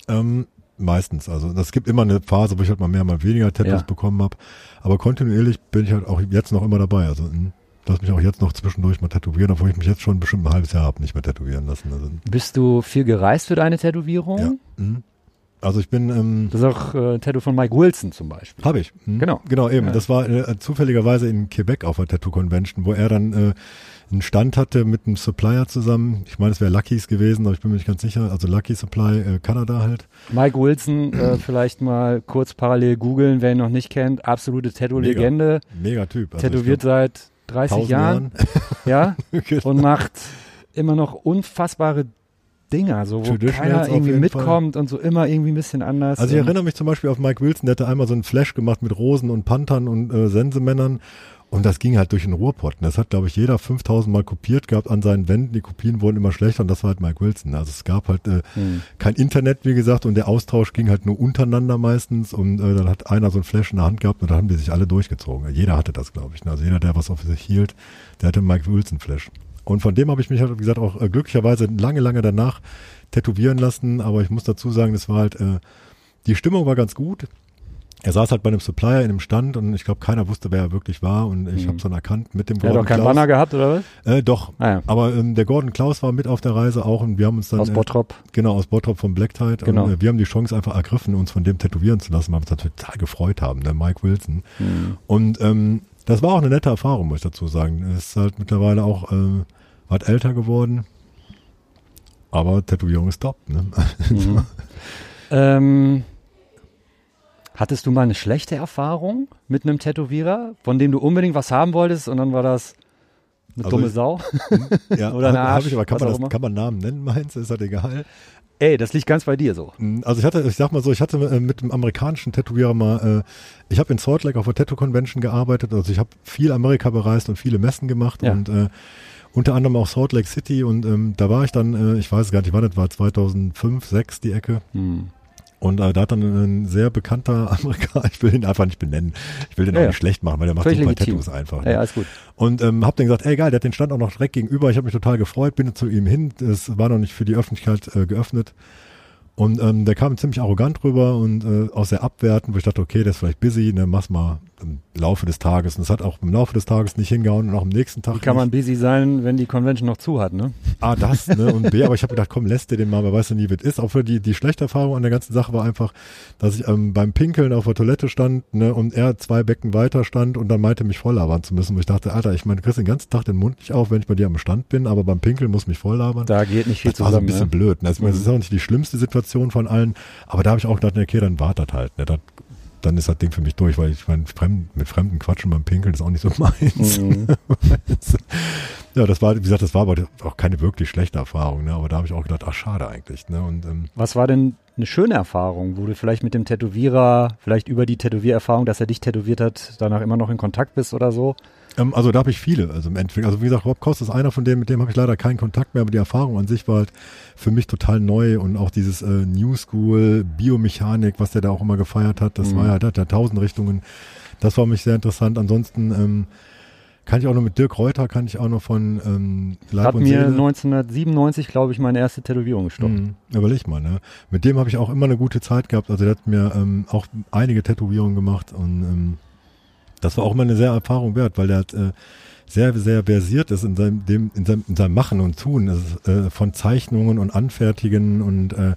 Ähm, meistens. Also es gibt immer eine Phase, wo ich halt mal mehr, mal weniger Tattoos Ja. bekommen habe. Aber kontinuierlich bin ich halt auch jetzt noch immer dabei. Also mh, lass mich auch jetzt noch zwischendurch mal tätowieren, obwohl ich mich jetzt schon bestimmt ein halbes Jahr habe nicht mehr tätowieren lassen. Also, Bist du viel gereist für deine Tätowierung? ja. mh. Also ich bin ähm, Das ist auch äh, ein Tattoo von Mike Wilson zum Beispiel. Habe ich. Hm. Genau. Genau, eben. Ja. Das war äh, zufälligerweise in Quebec auf der Tattoo Convention, wo er dann äh, einen Stand hatte mit einem Supplier zusammen. Ich meine, es wäre Lucky's gewesen, aber ich bin mir nicht ganz sicher. Also Lucky Supply äh, Kanada halt. Mike Wilson, äh, (clears throat) vielleicht mal kurz parallel googeln, wer ihn noch nicht kennt. Absolute Tattoo-Legende. Mega Typ. Also tätowiert seit 30 glaub, 1000 Jahren. Ja. Jahren. (laughs) Und macht immer noch unfassbare Dinger, so wo keiner irgendwie mitkommt und so immer irgendwie ein bisschen anders. Also ich erinnere mich zum Beispiel auf Mike Wilson, der hatte einmal so einen Flash gemacht mit Rosen und Panthern und äh, Sensemännern. Und das ging halt durch den Ruhrpott. Das hat, glaube ich, jeder 5000 Mal kopiert gehabt an seinen Wänden. Die Kopien wurden immer schlechter und das war halt Mike Wilson. Also es gab halt äh, Hm. kein Internet, wie gesagt, und der Austausch ging halt nur untereinander meistens. Und äh, dann hat einer so ein Flash in der Hand gehabt und dann haben die sich alle durchgezogen. Jeder hatte das, glaube ich. ne? Also jeder, der was auf sich hielt, der hatte einen Mike Wilson Flash. Und von dem habe ich mich halt, wie gesagt, auch äh, glücklicherweise lange, lange danach tätowieren lassen. Aber ich muss dazu sagen, das war halt, äh, die Stimmung war ganz gut. Er saß halt bei einem Supplier in einem Stand und ich glaube, keiner wusste, wer er wirklich war. Und ich Mhm. habe es dann erkannt mit dem Der hat Gordon doch keinen Klaus. Banner gehabt, oder was? Äh, doch. Ah, ja. Aber ähm, der Gordon Klaus war mit auf der Reise auch und wir haben uns dann Aus äh, Bottrop. Genau, aus Bottrop vom Black Tide. Genau. Und, äh, wir haben die Chance einfach ergriffen, uns von dem tätowieren zu lassen, weil wir uns da total gefreut haben, der Mike Wilson. Mhm. Und ähm, das war auch eine nette Erfahrung, muss ich dazu sagen. Ist halt mittlerweile auch äh, weit älter geworden. Aber Tätowierung ist top. Ne? Mhm. (laughs) ähm, hattest du mal eine schlechte Erfahrung mit einem Tätowierer, von dem du unbedingt was haben wolltest und dann war das eine Also dumme ich- Sau? (laughs) ja, Oder eine Arsch, ich, aber kann man, das, kann man Namen nennen, meinst du? Ist halt egal. Ey, das liegt ganz bei dir so. Also ich hatte, ich sag mal so, ich hatte äh, mit dem amerikanischen Tätowierer mal, äh, ich habe in Salt Lake auf der Tattoo Convention gearbeitet, also ich habe viel Amerika bereist und viele Messen gemacht Ja. und äh, unter anderem auch Salt Lake City und ähm, da war ich dann, äh, ich weiß gar nicht, wann das war, 2005, 6 die Ecke Hm. Und äh, da hat dann ein sehr bekannter (laughs) Amerikaner, ich will ihn einfach nicht benennen, ich will den Ja, auch ja. nicht schlecht machen, weil der macht Völlig super legitim. Tattoos einfach. Ja, Ne? alles gut. Und ähm, hab dann gesagt, ey geil, der hat den Stand auch noch direkt gegenüber. Ich habe mich total gefreut, bin zu ihm hin. Es war noch nicht für die Öffentlichkeit äh, geöffnet. Und ähm, der kam ziemlich arrogant rüber und äh, auch sehr abwertend, wo ich dachte, okay, der ist vielleicht busy, ne, mach's mal im Laufe des Tages. Und es hat auch im Laufe des Tages nicht hingehauen und auch am nächsten Tag Wie kann man busy sein, wenn die Convention noch zu hat, ne? A, das, ne, und B, aber ich habe gedacht, komm, lässt dir den mal, wer weiß ja nie, wie es ist. Auch für die, die schlechte Erfahrung an der ganzen Sache war einfach, dass ich ähm, beim Pinkeln auf der Toilette stand, ne, und er zwei Becken weiter stand und dann meinte, mich voll labern zu müssen. Wo ich dachte, Alter, ich meine, du kriegst den ganzen Tag den Mund nicht auf, wenn ich bei dir am Stand bin, aber beim Pinkeln muss mich voll labern. Da geht nicht viel Das war so ein zusammen. bisschen ne? blöd. Ne? Also, ich meine, das Mhm. ist auch nicht die schlimmste Situation von allen, aber da habe ich auch gedacht, okay, dann wartet halt. Ne? Das, dann ist das Ding für mich durch, weil ich meine, fremd, mit Fremden quatschen beim Pinkeln ist auch nicht so (laughs) meins. Mhm. ja, das war, wie gesagt, das war aber auch keine wirklich schlechte Erfahrung, ne? aber da habe ich auch gedacht, ach schade eigentlich. Ne? Und ähm, Was war denn eine schöne Erfahrung, wo du vielleicht mit dem Tätowierer, vielleicht über die Tätowiererfahrung, dass er dich tätowiert hat, danach immer noch in Kontakt bist oder so? Ähm, also da habe ich viele, also im Endeffekt. Also wie gesagt, Rob Kost ist einer von denen, mit dem habe ich leider keinen Kontakt mehr, aber die Erfahrung an sich war halt für mich total neu und auch dieses äh, New School, Biomechanik, was der da auch immer gefeiert hat, das Mhm. war ja, der hat ja tausend Richtungen. Das war für mich sehr interessant. Ansonsten ähm, kann ich auch noch mit Dirk Reuter, kann ich auch noch von ähm, Leib Hat und mir Seele. 1997, glaube ich, meine erste Tätowierung gestoppt. Mhm. Überleg mal, ne? Mit dem habe ich auch immer eine gute Zeit gehabt. Also der hat mir ähm, auch einige Tätowierungen gemacht und ähm, das war auch immer eine sehr Erfahrung wert, weil der hat äh, sehr, sehr versiert ist in seinem, dem, in seinem, in seinem Machen und Tun. Ist, äh, von Zeichnungen und Anfertigen und äh,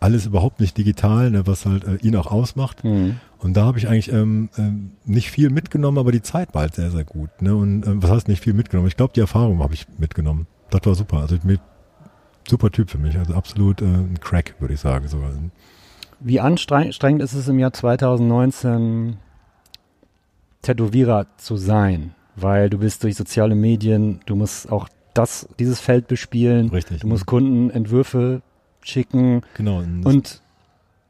alles überhaupt nicht digital, ne, was halt äh, ihn auch ausmacht. Mhm. Und da habe ich eigentlich ähm, ähm, nicht viel mitgenommen, aber die Zeit war halt sehr, sehr gut. Ne? Und ähm, was heißt nicht viel mitgenommen? Ich glaube, die Erfahrung habe ich mitgenommen. Das war super. Also mit, super Typ für mich. Also absolut äh, ein Crack, würde ich sagen sogar. Wie anstrengend ist es im Jahr 2019, Tätowierer zu sein? Weil du bist durch soziale Medien, du musst auch das, dieses Feld bespielen. Richtig. Du musst Kunden Entwürfe schicken. genau. Und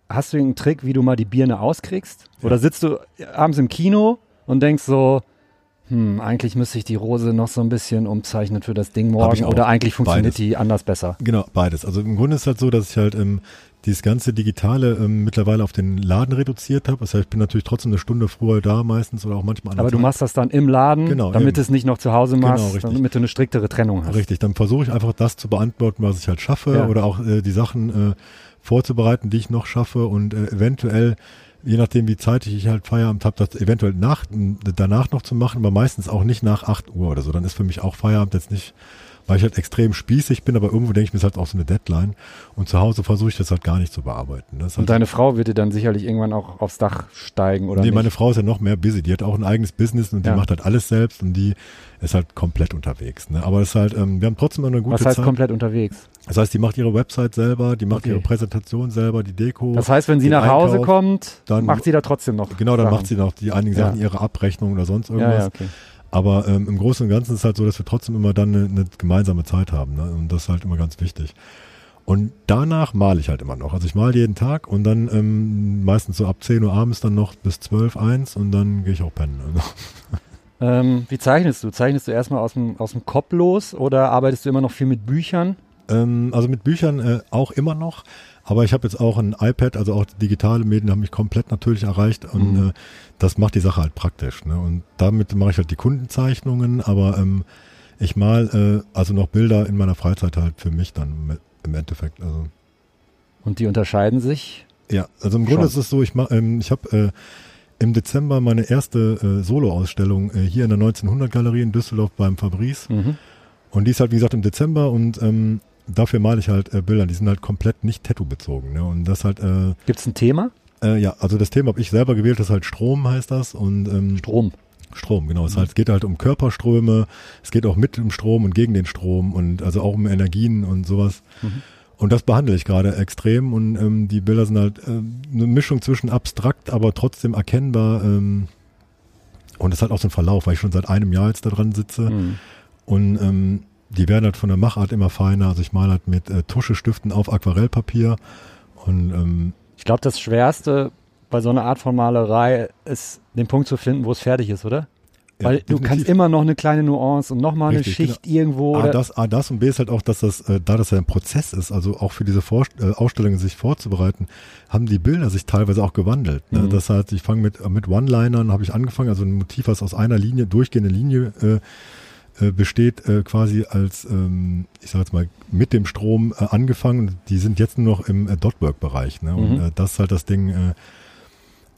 hast du einen Trick, wie du mal die Birne auskriegst? Oder sitzt du abends im Kino und denkst so, hm, eigentlich müsste ich die Rose noch so ein bisschen umzeichnen für das Ding morgen oder eigentlich funktioniert Beides. die anders besser. Genau, beides. Also im Grunde ist halt so, dass ich halt ähm, dieses ganze Digitale ähm, mittlerweile auf den Laden reduziert habe. Das heißt, ich bin natürlich trotzdem eine Stunde früher da meistens oder auch manchmal Aber du machst das dann im Laden, Genau, damit es nicht noch zu Hause Genau, machst, richtig. damit du eine striktere Trennung hast. Richtig, dann versuche ich einfach das zu beantworten, was ich halt schaffe Ja. oder auch äh, die Sachen äh, vorzubereiten, die ich noch schaffe und äh, eventuell, je nachdem wie zeitig ich halt Feierabend habe, das eventuell nach, danach noch zu machen, aber meistens auch nicht nach 8 Uhr oder so. Dann ist für mich auch Feierabend jetzt nicht, weil ich halt extrem spießig bin, aber irgendwo denke ich mir, ist halt auch so eine Deadline und zu Hause versuche ich das halt gar nicht zu bearbeiten. Das ist Und halt deine Frau wird dir dann sicherlich irgendwann auch aufs Dach steigen, oder nee, nicht? meine Frau ist ja noch mehr busy. Die hat auch ein eigenes Business und die Ja. macht halt alles selbst und die ist halt komplett unterwegs. Ne? Aber es ist halt, ähm, wir haben trotzdem eine gute Was heißt Zeit. komplett unterwegs? Das heißt, die macht ihre Website selber, die macht Okay. ihre Präsentation selber, die Deko. Das heißt, wenn sie nach Hause Einkauf, kommt, dann- macht sie da trotzdem noch Genau, dann Sachen. macht sie noch die einigen Ja. Sachen, ihre Abrechnung oder sonst Ja, irgendwas. ja, okay. Aber ähm, im Großen und Ganzen ist es halt so, dass wir trotzdem immer dann eine, eine gemeinsame Zeit haben. Ne? Und das ist halt immer ganz wichtig. Und danach male ich halt immer noch. Also ich male jeden Tag und dann ähm, meistens so ab 10 Uhr abends dann noch bis 12, 1 und dann gehe ich auch pennen. Also, (laughs) Ähm, wie zeichnest du? Zeichnest du erstmal aus dem, aus dem Kopf los oder arbeitest du immer noch viel mit Büchern? Ähm, also mit Büchern äh, auch immer noch. Aber ich habe jetzt auch ein iPad, also auch digitale Medien haben mich komplett natürlich erreicht und Mhm. äh, das macht die Sache halt praktisch. Ne? Und damit mache ich halt die Kundenzeichnungen, aber ähm, ich mal äh, also noch Bilder in meiner Freizeit halt für mich dann im Endeffekt. Also. Und die unterscheiden sich? Ja, also im Grunde ist es so, ich mach, ähm, ich habe äh, im Dezember meine erste äh, Solo-Ausstellung äh, hier in der 1900 Galerie in Düsseldorf beim Fabrice. Mhm. Und die ist halt, wie gesagt, im Dezember und ähm, dafür male ich halt äh, Bilder. Die sind halt komplett nicht Tattoo-bezogen. Ne? Und das halt. Äh, Gibt es ein Thema? Äh, ja, also das Thema habe ich selber gewählt, das ist halt Strom, heißt das. Und, ähm, Strom. Strom, genau. Es, halt, es geht halt um Körperströme, es geht auch mit dem Strom und gegen den Strom und also auch um Energien und sowas. Mhm. Und das behandle ich gerade extrem und ähm, die Bilder sind halt äh, eine Mischung zwischen abstrakt, aber trotzdem erkennbar. Ähm, und es halt auch so ein Verlauf, weil ich schon seit einem Jahr jetzt da dran sitze. Mhm. Und ähm, die werden halt von der Machart immer feiner. Also ich male halt mit äh, Tuschestiften auf Aquarellpapier. Und ähm, ich glaube, das Schwerste bei so einer Art von Malerei ist, den Punkt zu finden, wo es fertig ist, oder? Weil du kannst immer noch eine kleine Nuance und nochmal eine Schicht genau. irgendwo. A, das, A, das und B ist halt auch, dass das, äh, da das ja ein Prozess ist, also auch für diese Vor äh, Ausstellungen sich vorzubereiten, haben die Bilder sich teilweise auch gewandelt. Ne? Mhm. Das heißt, ich fange mit, mit One-Linern, habe ich angefangen, also ein Motiv, was aus einer Linie, durchgehende Linie äh, äh, besteht, äh, quasi als, ähm, ich sage jetzt mal, mit dem Strom äh, angefangen. Die sind jetzt nur noch im äh, Dotwork-Bereich. Ne? Und mhm. äh, das ist halt das Ding, äh,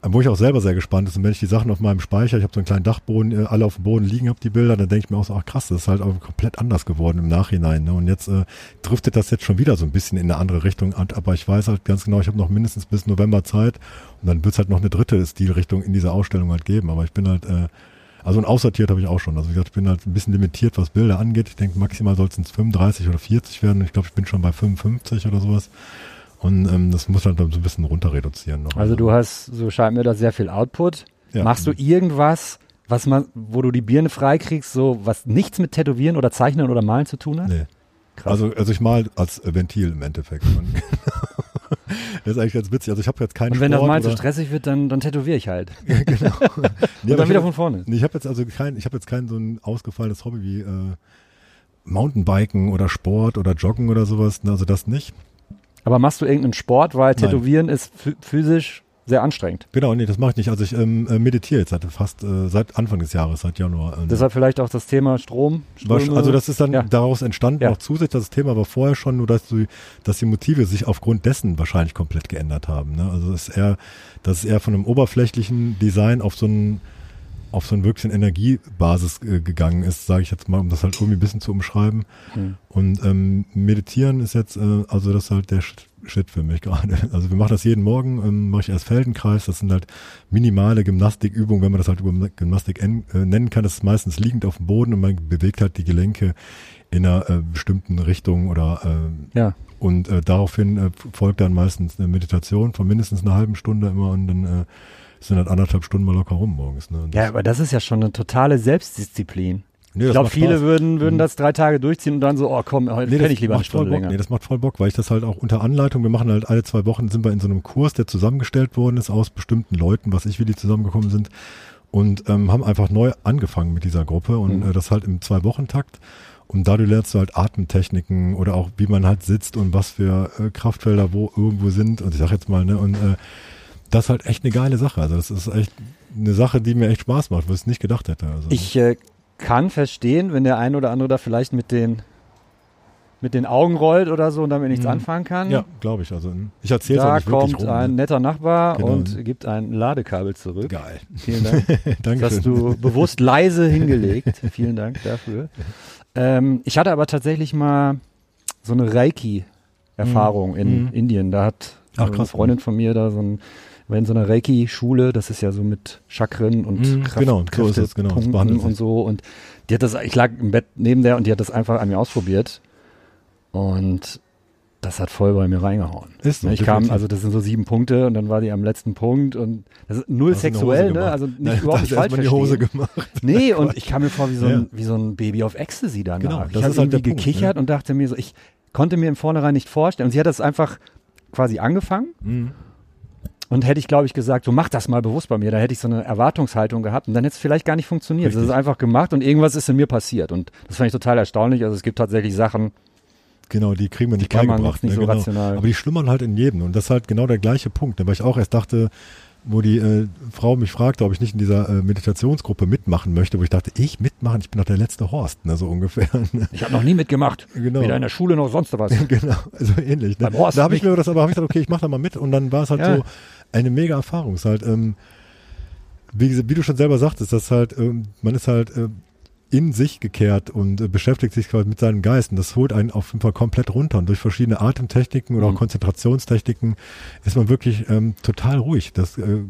wo ich auch selber sehr gespannt ist. Und wenn ich die Sachen auf meinem Speicher, ich habe so einen kleinen Dachboden, äh, alle auf dem Boden liegen, habe die Bilder, dann denke ich mir auch so, ach krass, das ist halt auch komplett anders geworden im Nachhinein. Ne? Und jetzt äh, driftet das jetzt schon wieder so ein bisschen in eine andere Richtung. Aber ich weiß halt ganz genau, ich habe noch mindestens bis November Zeit und dann wird es halt noch eine dritte Stilrichtung in dieser Ausstellung halt geben. Aber ich bin halt, äh, also und aussortiert habe ich auch schon. Also wie gesagt, ich bin halt ein bisschen limitiert, was Bilder angeht. Ich denke, maximal soll es 35 oder 40 werden. Ich glaube, ich bin schon bei 55 oder sowas. Und ähm, das muss halt dann so ein bisschen runter reduzieren. Noch. Also du hast, so scheint mir das sehr viel Output. Ja. Machst du irgendwas, was man, wo du die Birne freikriegst, so was nichts mit Tätowieren oder Zeichnen oder Malen zu tun hat? Nee. Krass. Also, also ich mal als Ventil im Endeffekt. (laughs) (laughs) das ist eigentlich ganz witzig. Also ich habe jetzt keinen Und wenn Sport das mal zu stressig wird, dann, dann tätowiere ich halt. (laughs) genau. (laughs) nee, Und dann wieder von vorne. Nee, ich habe jetzt also kein, ich habe jetzt kein so ein ausgefallenes Hobby wie äh, Mountainbiken oder Sport oder Joggen oder sowas. Also das nicht. Aber machst du irgendeinen Sport, weil Tätowieren Nein. ist physisch sehr anstrengend. Genau, nee, das mache ich nicht. Also ich ähm, äh, meditiere jetzt seit fast äh, seit Anfang des Jahres, seit Januar. Äh, Deshalb vielleicht auch das Thema Strom. Ströme. Also das ist dann ja. daraus entstanden, ja. noch zusätzlich das Thema war vorher schon, nur dass du, dass die Motive sich aufgrund dessen wahrscheinlich komplett geändert haben. Ne? Also es ist eher, das ist eher von einem oberflächlichen Design auf so ein auf so ein wirklich Energiebasis äh, gegangen ist, sage ich jetzt mal, um das halt irgendwie ein bisschen zu umschreiben. Mhm. Und ähm, meditieren ist jetzt, äh, also das ist halt der Shit für mich gerade. (laughs) Also wir machen das jeden Morgen, ähm, mache ich erst Feldenkreis, das sind halt minimale Gymnastikübungen, wenn man das halt über Gymnastik en, äh, nennen kann, das ist meistens liegend auf dem Boden und man bewegt halt die Gelenke in einer äh, bestimmten Richtung oder äh, ja. und äh, daraufhin äh, folgt dann meistens eine Meditation von mindestens einer halben Stunde immer und dann äh, sind halt anderthalb Stunden mal locker rum morgens. Ne? Ja, aber das ist ja schon eine totale Selbstdisziplin. Nee, ich glaube, viele würden, würden mhm. das drei Tage durchziehen und dann so, oh komm, heute nee, kenne ich lieber eine Stunde länger. Nee, das macht voll Bock, weil ich das halt auch unter Anleitung, wir machen halt alle zwei Wochen, sind wir in so einem Kurs, der zusammengestellt worden ist aus bestimmten Leuten, was ich, wie die zusammengekommen sind und ähm, haben einfach neu angefangen mit dieser Gruppe und mhm. äh, das halt im Zwei-Wochen-Takt. Und dadurch lernst du halt Atemtechniken oder auch wie man halt sitzt und was für äh, Kraftfelder wo irgendwo sind. Und ich sag jetzt mal, ne, und äh, das ist halt echt eine geile Sache. Also das ist echt eine Sache, die mir echt Spaß macht, was ich nicht gedacht hätte. Also, ich äh, kann verstehen, wenn der ein oder andere da vielleicht mit den mit den Augen rollt oder so und damit nichts mhm. anfangen kann. Ja, glaube ich. Also ich erzähle Da kommt rum, ein ne? netter Nachbar genau. und gibt ein Ladekabel zurück. Geil. Vielen (laughs) Dank. Danke. Das hast du bewusst leise hingelegt. (laughs) Vielen Dank dafür. Ähm, ich hatte aber tatsächlich mal so eine Reiki-Erfahrung mhm. in mhm. Indien. Da hat Ach, eine Freundin von mir da so ein war in so einer Reiki-Schule, das ist ja so mit Chakren und Kraft, genau, so ist es, genau, Punkten und so. Und die hat das, ich lag im Bett neben der und die hat das einfach an mir ausprobiert. Und das hat voll bei mir reingehauen. Ist so, ich kam, also das sind so sieben Punkte und dann war die am letzten Punkt und das ist null sexuell, ne? Also nicht Nein, überhaupt nicht falsch die Hose gemacht. Nee, (laughs) und ich kam mir vor wie so ein, ja. wie so ein Baby auf Ecstasy danach. Genau, das ich habe halt irgendwie gekichert ne? und dachte mir so, ich konnte mir im Vornherein nicht vorstellen. Und sie hat das einfach quasi angefangen. Mhm. Und hätte ich, glaube ich, gesagt, so mach das mal bewusst bei mir, da hätte ich so eine Erwartungshaltung gehabt und dann hätte es vielleicht gar nicht funktioniert. Es ist einfach gemacht und irgendwas ist in mir passiert. Und das fand ich total erstaunlich. Also es gibt tatsächlich Sachen, Genau, die kriegen wir nicht die man nicht ne? so genau. rational. Aber die schlummern halt in jedem. Und das ist halt genau der gleiche Punkt, ne? weil ich auch erst dachte, wo die äh, Frau mich fragte, ob ich nicht in dieser äh, Meditationsgruppe mitmachen möchte, wo ich dachte, ich mitmachen, ich bin doch der letzte Horst, ne, so ungefähr. Ne? Ich habe noch nie mitgemacht. Genau. Weder in der Schule noch sonst was. (laughs) genau, also ähnlich. Ne? Beim Horst Da habe ich mir das aber hab ich gesagt, okay, ich mache da mal mit und dann war es halt Ja. so eine mega Erfahrung. Es ist halt, ähm, wie, wie du schon selber sagtest, das halt, ähm, man ist halt äh, in sich gekehrt und äh, beschäftigt sich quasi mit seinen Geisten. Das holt einen auf jeden Fall komplett runter. Und durch verschiedene Atemtechniken oder Mhm. auch Konzentrationstechniken ist man wirklich ähm, total ruhig. Das, äh,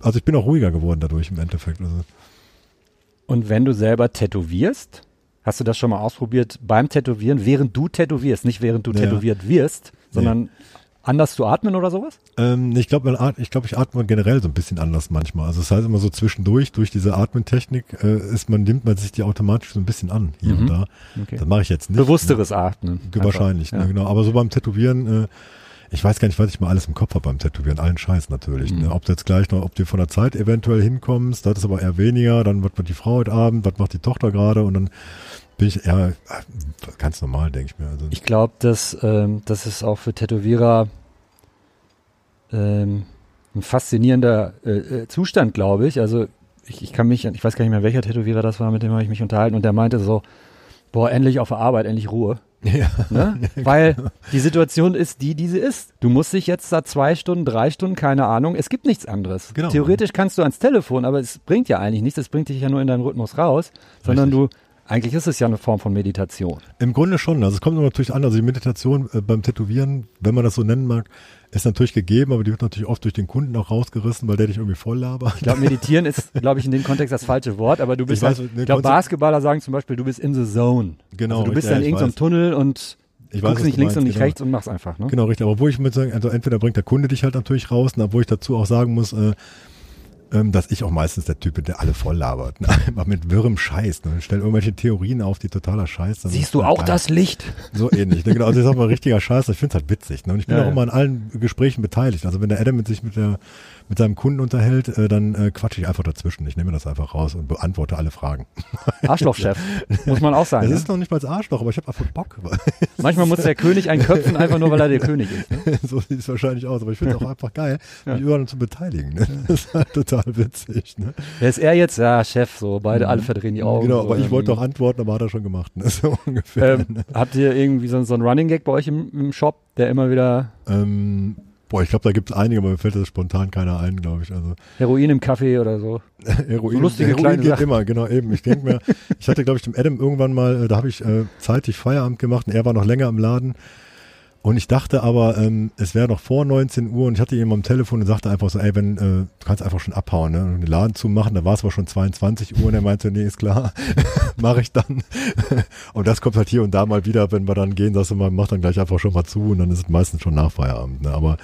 also ich bin auch ruhiger geworden dadurch im Endeffekt. Also, Und wenn du selber tätowierst, hast du das schon mal ausprobiert beim Tätowieren, während du tätowierst, nicht während du Ja. tätowiert wirst, sondern anders zu atmen oder sowas? Ähm, ich glaube, ich, glaub, ich atme generell so ein bisschen anders manchmal. Also das heißt immer so zwischendurch, durch diese Atmentechnik, äh, ist man, nimmt man sich die automatisch so ein bisschen an, hier Mhm. und da. Okay. Das mache ich jetzt nicht. Bewussteres Atmen. Ne? Wahrscheinlich, Einfach, ne, genau. Aber so beim Tätowieren, äh, ich weiß gar nicht, was ich mal alles im Kopf habe beim Tätowieren. Allen Scheiß natürlich. Mhm. Ne? Ob du jetzt gleich noch, ob du von der Zeit eventuell hinkommst, das ist aber eher weniger. Dann was macht die Frau heute Abend, was macht die Tochter gerade und dann bin ich eher ganz normal, denke ich mir. Also, Ich glaube, dass ähm, das ist auch für Tätowierer ähm, ein faszinierender äh, äh, Zustand, glaube ich. Also ich, ich kann mich, ich weiß gar nicht mehr, welcher Tätowierer das war, mit dem habe ich mich unterhalten und der meinte so, boah, endlich auf der Arbeit, endlich Ruhe. (laughs) ja. Ne? (laughs) Weil die Situation ist die, die sie ist. Du musst dich jetzt da zwei Stunden, drei Stunden, keine Ahnung, es gibt nichts anderes. Genau. Theoretisch kannst du ans Telefon, aber es bringt ja eigentlich nichts, es bringt dich ja nur in deinen Rhythmus raus, sondern du, eigentlich ist es ja eine Form von Meditation. Im Grunde schon. Also es kommt natürlich an, also die Meditation äh, beim Tätowieren, wenn man das so nennen mag, ist natürlich gegeben, aber die wird natürlich oft durch den Kunden auch rausgerissen, weil der dich irgendwie voll labert. Ich glaube, meditieren ist, glaube ich, in dem Kontext das falsche Wort, aber du bist Ich weiß, halt, ne, ich glaube, Basketballer sagen zum Beispiel, du bist in the zone. Genau, Also du bist ja, dann in ich irgendeinem. Tunnel und Ich weiß, guckst nicht links und nicht genau. rechts und machst einfach, ne? Genau, richtig. Aber wo ich mit sagen, also entweder bringt der Kunde dich halt natürlich raus, und obwohl ich dazu auch sagen muss, äh, dass ich auch meistens der Typ bin, der alle voll labert. Ne? (laughs) Einfach mit wirrem Scheiß. Ne? Stellt irgendwelche Theorien auf, die totaler Scheiß sind. Siehst du auch das Licht? So ähnlich. Ne? Genau, also ich sag mal richtiger Scheiß. Ich finde es halt witzig. Ne? Und ich bin Ja, auch ja. immer an allen Gesprächen beteiligt. Also wenn der Adam mit sich mit der mit seinem Kunden unterhält, äh, dann äh, quatsche ich einfach dazwischen. Ich nehme das einfach raus und beantworte alle Fragen. (laughs) Arschlochchef, muss man auch sagen. Das ne? ist noch nicht mal das Arschloch, aber ich habe einfach Bock. (laughs) Manchmal muss der König einen köpfen, einfach nur, weil er der König ist. Ne? (laughs) so sieht es wahrscheinlich aus. Aber ich finde es auch einfach geil, Ja. mich überall zu beteiligen. Ne? Das ist halt total witzig. Ne? Wer ist er jetzt? Ja, Chef, so beide alle verdrehen die Augen. genau, so, aber ich ähm, wollte auch antworten, aber hat er schon gemacht. Ne? So ungefähr. Ähm, habt ihr irgendwie so, so einen Running Gag bei euch im, im Shop, der immer wieder Ähm, boah, ich glaube, da gibt es einige, aber mir fällt das spontan keiner ein, glaube ich. Also Heroin im Kaffee oder so? (laughs) Heroin, So lustige Heroin kleine geht Sachen. immer, genau eben. Ich denke mir, (laughs) ich hatte, glaube ich, dem Adam irgendwann mal, äh, da habe ich äh, zeitig Feierabend gemacht und er war noch länger im Laden. Und ich dachte aber, ähm, es wäre noch vor 19 Uhr und ich hatte ihn am Telefon und sagte einfach so, ey, wenn, äh, du kannst einfach schon abhauen, ne? Und den Laden zumachen, da war es aber schon 22 Uhr und er meinte, nee, ist klar, (laughs) mache ich dann. (laughs) und das kommt halt hier und da mal wieder, wenn wir dann gehen, sagst du mal, mach dann gleich einfach schon mal zu und dann ist es meistens schon nach Feierabend, ne? Aber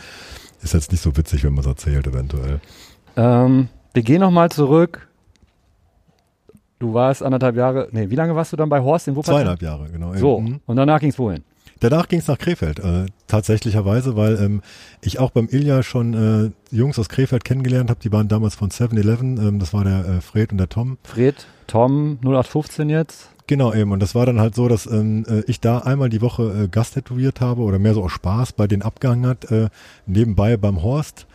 ist jetzt nicht so witzig, wenn man es erzählt, eventuell. Ähm, wir gehen nochmal zurück. Du warst anderthalb Jahre, nee, wie lange warst du dann bei Horst in Wuppertal? Zweieinhalb Jahre, genau. So, Mhm. und danach ging's wohin? Danach ging es nach Krefeld, äh, tatsächlicherweise, weil ähm, ich auch beim Ilja schon äh, Jungs aus Krefeld kennengelernt habe. Die waren damals von 7-Eleven. Ähm, das war der äh, Fred und der Tom. Fred, Tom, 0815 jetzt. Genau eben. Und das war dann halt so, dass ähm, äh, ich da einmal die Woche äh, Gast tätowiert habe oder mehr so aus Spaß bei denen abgehangen hat. Äh, nebenbei beim Horst.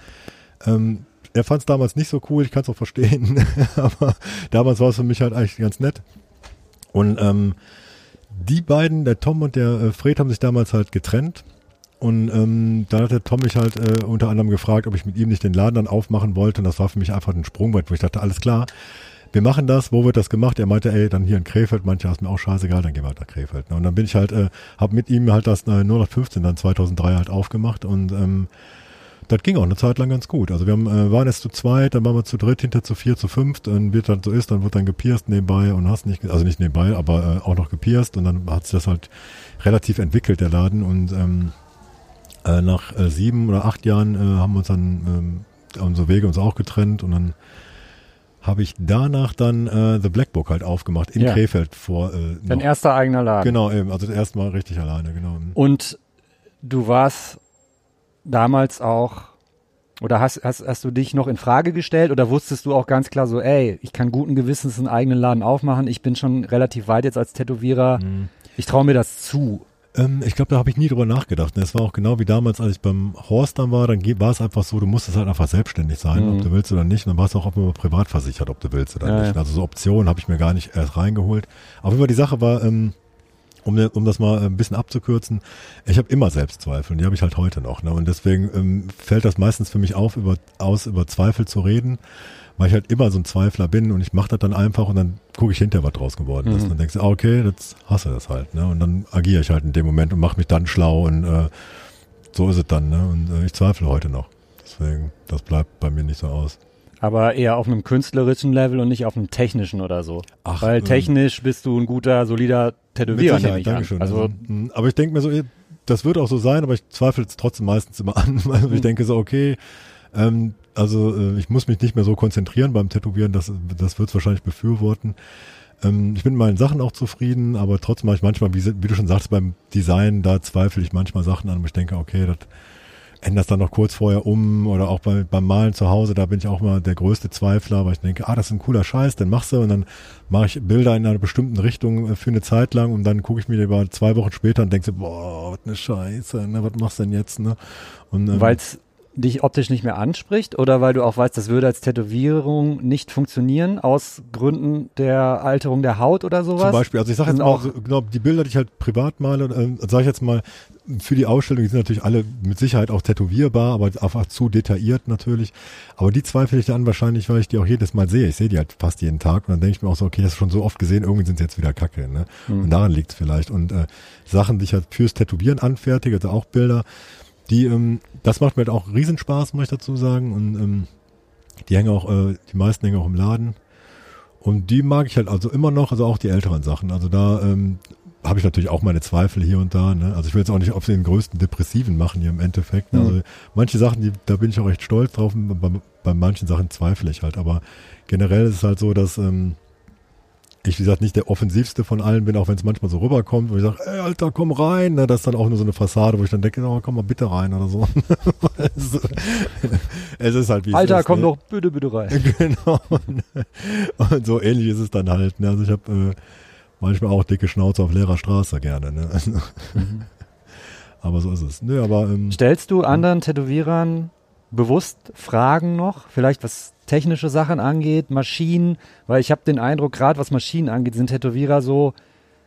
Ähm, er fand es damals nicht so cool, ich kann es auch verstehen. (laughs) Aber damals war es für mich halt eigentlich ganz nett. Und ähm, die beiden, der Tom und der äh, Fred, haben sich damals halt getrennt. Und ähm, dann hat der Tom mich halt äh, unter anderem gefragt, ob ich mit ihm nicht den Laden dann aufmachen wollte. Und das war für mich einfach ein Sprungbrett, wo ich dachte, alles klar, wir machen das. Wo wird das gemacht? Er meinte, ey, dann hier in Krefeld. Manche ist mir auch scheißegal, dann gehen wir halt nach Krefeld. Und dann bin ich halt, äh, habe mit ihm halt das äh, 015 dann 2003 halt aufgemacht und ähm, das ging auch eine Zeit lang ganz gut. Also wir haben, äh, waren erst zu zweit, dann waren wir zu dritt, hinter zu vier, zu fünft. Und wie das so ist, dann wird dann gepierst nebenbei und hast nicht, also nicht nebenbei, aber äh, auch noch gepierst. Und dann hat sich das halt relativ entwickelt, der Laden. Und ähm, äh, nach äh, sieben oder acht Jahren äh, haben wir uns dann, ähm, unsere Wege uns auch getrennt. Und dann habe ich danach dann äh, The Black Book halt aufgemacht in Ja. Krefeld vor. Äh, Dein erster eigener Laden. Genau, eben. Also das erste Mal richtig alleine, genau. Und du warst damals auch, oder hast, hast, hast du dich noch in Frage gestellt oder wusstest du auch ganz klar so, ey, ich kann guten Gewissens einen eigenen Laden aufmachen, ich bin schon relativ weit jetzt als Tätowierer, Mhm. ich traue mir das zu. Ähm, ich glaube, da habe ich nie drüber nachgedacht. Es war auch genau wie damals, als ich beim Horst dann war, dann war es einfach so, du musstest halt einfach selbstständig sein, Mhm. ob du willst oder nicht. Und dann war es auch immer privat versichert, ob du willst oder Ja, nicht. ja. Also so Optionen habe ich mir gar nicht erst reingeholt. Aber immer die Sache war, ähm, um, um das mal ein bisschen abzukürzen, ich habe immer Selbstzweifel und die habe ich halt heute noch. Ne? Und deswegen ähm, fällt das meistens für mich auf, über, aus, über Zweifel zu reden, weil ich halt immer so ein Zweifler bin und ich mache das dann einfach und dann gucke ich hinterher, was draus geworden ist. Mhm. Dann denkst du, ah, okay, jetzt hast du das halt. Ne? Und dann agiere ich halt in dem Moment und mache mich dann schlau und äh, so ist es dann. Ne? Und äh, ich zweifle heute noch. Deswegen, das bleibt bei mir nicht so aus. Aber eher auf einem künstlerischen Level und nicht auf einem technischen oder so. Ach, Weil ähm, technisch bist du ein guter, solider Tätowierer, nehme ich an. Dankeschön. Also, mh, aber ich denke mir so, eh, das wird auch so sein, aber ich zweifle es trotzdem meistens immer (laughs) an, Mhm. ich denke so, okay, ähm, also äh, ich muss mich nicht mehr so konzentrieren beim Tätowieren, das, das wird es wahrscheinlich befürworten. Ähm, ich bin mit meinen Sachen auch zufrieden, aber trotzdem mache ich manchmal, wie, wie du schon sagst, beim Design, da zweifle ich manchmal Sachen an, wo ich denke, okay, das änderst dann noch kurz vorher um oder auch bei, beim Malen zu Hause, da bin ich auch mal der größte Zweifler, weil ich denke, ah, das ist ein cooler Scheiß, den machst du und dann mache ich Bilder in einer bestimmten Richtung äh, für eine Zeit lang und dann gucke ich mir die über zwei Wochen später und denke so, boah, was eine Scheiße, ne, was machst du denn jetzt, ne? Und, ähm, weil es dich optisch nicht mehr anspricht oder weil du auch weißt, das würde als Tätowierung nicht funktionieren aus Gründen der Alterung der Haut oder sowas? Zum Beispiel, also ich sage jetzt mal, auch- so, genau, die Bilder, die ich halt privat male, ähm, sage ich jetzt mal, für die Ausstellung, die sind natürlich alle mit Sicherheit auch tätowierbar, aber einfach zu detailliert natürlich. Aber die zweifle ich dann wahrscheinlich, weil ich die auch jedes Mal sehe. Ich sehe die halt fast jeden Tag und dann denke ich mir auch so, okay, das ist schon so oft gesehen, irgendwie sind sie jetzt wieder kacke. Ne? Hm. Und daran liegt es vielleicht. Und äh, Sachen, die ich halt fürs Tätowieren anfertige, also auch Bilder, die, ähm, das macht mir halt auch Riesenspaß, muss ich dazu sagen. Und ähm, die hängen auch, äh, die meisten hängen auch im Laden. Und die mag ich halt also immer noch, also auch die älteren Sachen. Also da ähm, habe ich natürlich auch meine Zweifel hier und da. Ne? Also ich will jetzt auch nicht auf den größten Depressiven machen hier im Endeffekt. Ne? Mhm. Also manche Sachen, die, da bin ich auch recht stolz drauf. Bei, bei manchen Sachen zweifle ich halt. Aber generell ist es halt so, dass ähm, ich, wie gesagt, nicht der offensivste von allen bin, auch wenn es manchmal so rüberkommt, wo ich sage, ey, Alter, komm rein. Ne? Das ist dann auch nur so eine Fassade, wo ich dann denke, oh, komm mal bitte rein oder so. es, (laughs) ist- es ist halt wie Alter, ist, komm ne? doch bitte, bitte rein. (laughs) genau. Und so ähnlich ist es dann halt. Ne? Also ich habe äh, manchmal auch dicke Schnauze auf leerer Straße gerne. Ne? Also, (laughs) aber so ist es. Ne, aber ähm, Stellst du anderen Tätowierern bewusst Fragen noch? Vielleicht was technische Sachen angeht, Maschinen? Weil ich habe den Eindruck, gerade was Maschinen angeht, sind Tätowierer so.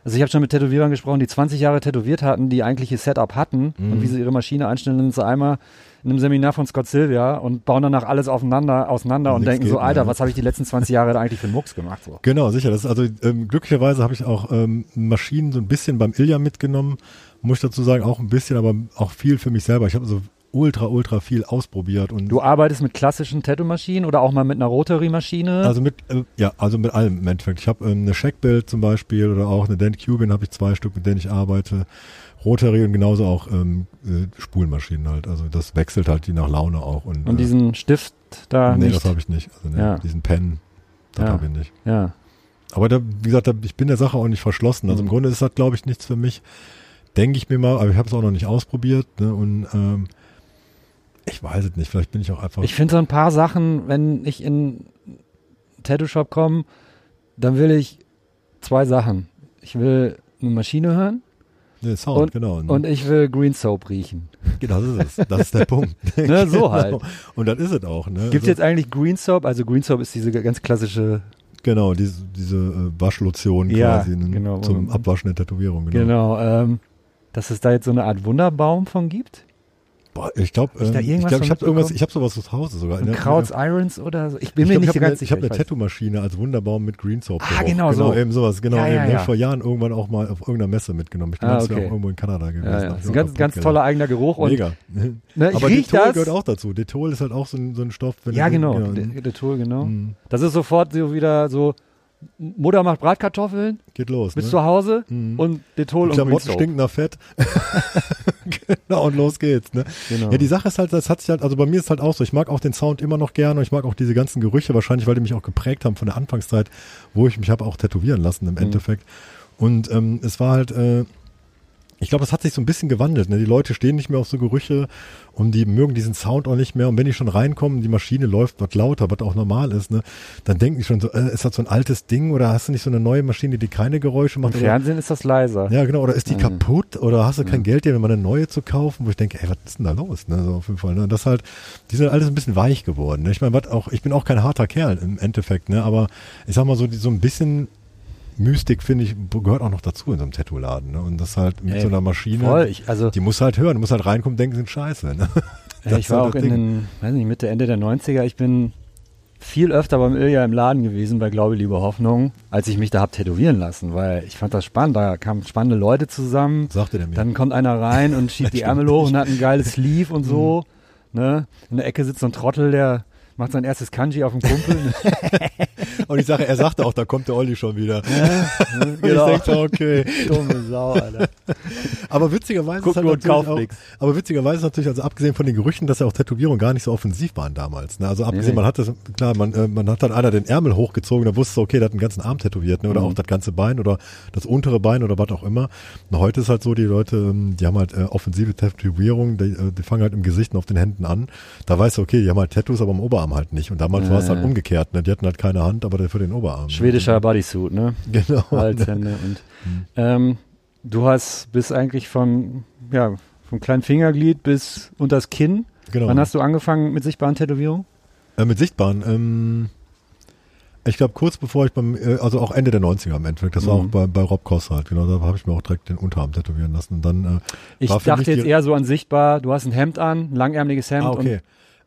Also ich habe schon mit Tätowierern gesprochen, die 20 Jahre tätowiert hatten, die eigentlich ihr Setup hatten Mhm. und wie sie ihre Maschine einstellen, sind sie einmal in einem Seminar von Scott Silvia und bauen danach alles aufeinander, auseinander und Nichts denken so, mehr, Alter, ne? was habe ich die letzten 20 Jahre da eigentlich für einen Mucks gemacht? So. Genau, sicher. Das ist also ähm, glücklicherweise habe ich auch ähm, Maschinen so ein bisschen beim Ilja mitgenommen. Muss ich dazu sagen, auch ein bisschen, aber auch viel für mich selber. Ich habe so ultra, ultra viel ausprobiert und Du arbeitest mit klassischen Tattoo-Maschinen oder auch mal mit einer Rotary-Maschine? also mit äh, ja, also mit allem im Endeffekt. Ich habe ähm, eine Checkbild zum Beispiel oder auch eine Dan Cubin habe ich zwei Stück, mit denen ich arbeite. Rotary und genauso auch ähm, äh, Spulmaschinen halt. Also das wechselt halt je nach Laune auch. Und, und äh, diesen Stift da nee, nicht? das habe ich nicht. Also nee, Ja. diesen Pen, das Ja. habe ich nicht. ja. Aber da, wie gesagt, da, ich bin der Sache auch nicht verschlossen. Also Mhm. im Grunde ist das, glaube ich, nichts für mich. Denke ich mir mal, aber ich habe es auch noch nicht ausprobiert. Ne? Und ähm, ich weiß es nicht. Vielleicht bin ich auch einfach. Ich finde so ein paar Sachen, wenn ich in einen Tattoo-Shop komme, dann will ich zwei Sachen. Ich will eine Maschine hören nee, Sound, und- genau. Ne? und ich will Green Soap riechen. das ist es. Das ist der (laughs) Punkt. Ne, so halt. Und das ist es auch. Ne? Gibt es Also, jetzt eigentlich Green Soap? Also Green Soap ist diese ganz klassische, Genau, diese, diese äh, Waschlotion Ja, quasi ne? genau. zum Abwaschen der Tätowierung. Genau. genau, ähm, dass es da jetzt so eine Art Wunderbaum von gibt? Boah, ich glaube, ich ähm, ich, glaub, ich habe irgendwas, ich habe sowas zu Hause sogar. Ein ne? Krauts Irons oder so? Ich bin ich mir glaub, nicht ich habe eine, ganz ich sicher. hab eine weiß- Tattoo-Maschine als Wunderbaum mit Green Soap Ah, drauf. genau genau so. eben sowas. Genau, Ja, eben, ja, ne? ja. vor Jahren irgendwann auch mal auf irgendeiner Messe mitgenommen. Ich bin Ah, letztes Jahr okay. auch irgendwo in Kanada gewesen. ja, ja. Das ich ist ein ganz, ganz toller eigener Geruch. Und, Mega. (laughs) Ne, ich Aber Detol das. gehört auch dazu. Detol ist halt auch so ein, so ein Stoff. Wenn Ja, genau. Der Tool, genau. Mhm. Das ist sofort so wieder so, Mutter macht Bratkartoffeln, geht los. bist ne? zu Hause Mhm. und Detol und Klamotten stinken nach Fett. (laughs) genau, und los geht's. Ne? Genau. Ja, die Sache ist halt, das hat sich halt, also bei mir ist halt auch so, ich mag auch den Sound immer noch gerne und ich mag auch diese ganzen Gerüche, wahrscheinlich, weil die mich auch geprägt haben von der Anfangszeit, wo ich mich habe auch tätowieren lassen im Mhm. Endeffekt. Und ähm, es war halt, äh, ich glaube, das hat sich so ein bisschen gewandelt. Ne? Die Leute stehen nicht mehr auf so Gerüche und die mögen diesen Sound auch nicht mehr. Und wenn die schon reinkommen, die Maschine läuft was lauter, was auch normal ist, ne? dann denken die schon so, äh, ist das so ein altes Ding oder hast du nicht so eine neue Maschine, die keine Geräusche macht? Im oder, Fernsehen ist das leiser. ja, genau. Oder ist die Mhm. kaputt oder hast du kein Geld, dir mal eine neue zu kaufen? Wo ich denke, ey, was ist denn da los? Ne? So auf jeden Fall. Ne? Das halt, die sind alles ein bisschen weich geworden. Ne? Ich meine, was auch, ich bin auch kein harter Kerl im Endeffekt, ne? aber ich sag mal so, die, so ein bisschen Mystik, finde ich, gehört auch noch dazu in so einem Tattoo-Laden. Ne? Und das halt mit Ey, so einer Maschine. Voll, ich, also Die muss halt hören, die muss halt reinkommen, denken, sind scheiße. Ne? (laughs) Ich ist war halt auch in Ding. den, weiß nicht, Mitte, Ende der 90er. Ich bin viel öfter beim Ilja im Laden gewesen bei Glaube, Liebe, Hoffnung, als ich mich da hab tätowieren lassen, weil ich fand das spannend. Da kamen spannende Leute zusammen. Sagte der mir. Dann kommt einer rein und schiebt (laughs) die Ärmel hoch und hat ein geiles Sleeve und so. Ne? In der Ecke sitzt so ein Trottel, der macht sein erstes Kanji auf dem Kumpel. (laughs) Und ich sage, er sagte auch, da kommt der Olli schon wieder. Und Genau. ich denke, okay. Dumme Sau, Alter. Aber witzigerweise Guck ist halt natürlich auch, nix. aber witzigerweise ist natürlich, also abgesehen von den Gerüchten, dass ja auch Tätowierungen gar nicht so offensiv waren damals. Ne? Also abgesehen, nee. man hat das, klar, man, äh, man hat dann einer den Ärmel hochgezogen, da wusste okay, der hat den ganzen Arm tätowiert, ne? oder Mhm. auch das ganze Bein oder das untere Bein oder was auch immer. Und heute ist halt so, die Leute, ähm, die haben halt äh, offensive Tätowierungen, die, äh, die fangen halt im Gesicht und auf den Händen an. Da weißt du, okay, die haben halt Tattoos, aber am Oberarm halt nicht. Und damals Ja, war es halt ja. umgekehrt, ne? die hatten halt keine Hand, aber für den Oberarm. Schwedischer Bodysuit, ne? Genau. Halshände und ähm, du hast bis eigentlich von ja vom kleinen Fingerglied bis unters Kinn. Genau. Wann hast du angefangen mit sichtbaren Tätowierungen? Äh, mit Sichtbaren. Ähm, ich glaube, kurz bevor ich beim, äh, also auch Ende der 90er im Endeffekt, das war Mhm. auch bei, bei Rob Koss halt, genau, da habe ich mir auch direkt den Unterarm tätowieren lassen. Und dann, äh, Ich war dachte jetzt eher so an sichtbar. Du hast ein Hemd an, ein langärmeliges Hemd. ah, okay. Und,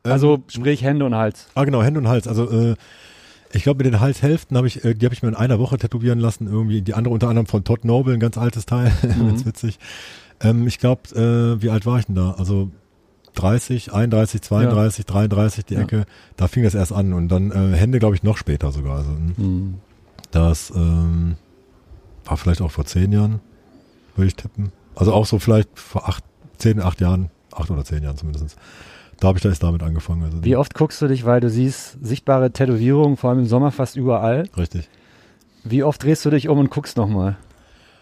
Ähm, also sprich Hände und Hals. ah, genau, Hände und Hals. Also, äh, ich glaube, mit den Halshälften habe ich, äh, die habe ich mir in einer Woche tätowieren lassen, irgendwie. Die andere unter anderem von Todd Noble, ein ganz altes Teil, (laughs) Mhm. ganz witzig. Ähm, ich glaube, äh, wie alt war ich denn da? Also 30, 31, 32, 33, die Ja. Ecke. Da fing das erst an und dann äh, Hände, glaube ich, noch später sogar. Also, hm. Mhm. Das ähm, war vielleicht auch vor zehn Jahren, würde ich tippen. Also auch so vielleicht vor acht, zehn, acht Jahren, acht oder zehn Jahren zumindest. Da habe ich da erst damit angefangen. Also Wie oft guckst du dich, weil du siehst sichtbare Tätowierungen, vor allem im Sommer fast überall. Richtig. Wie oft drehst du dich um und guckst nochmal?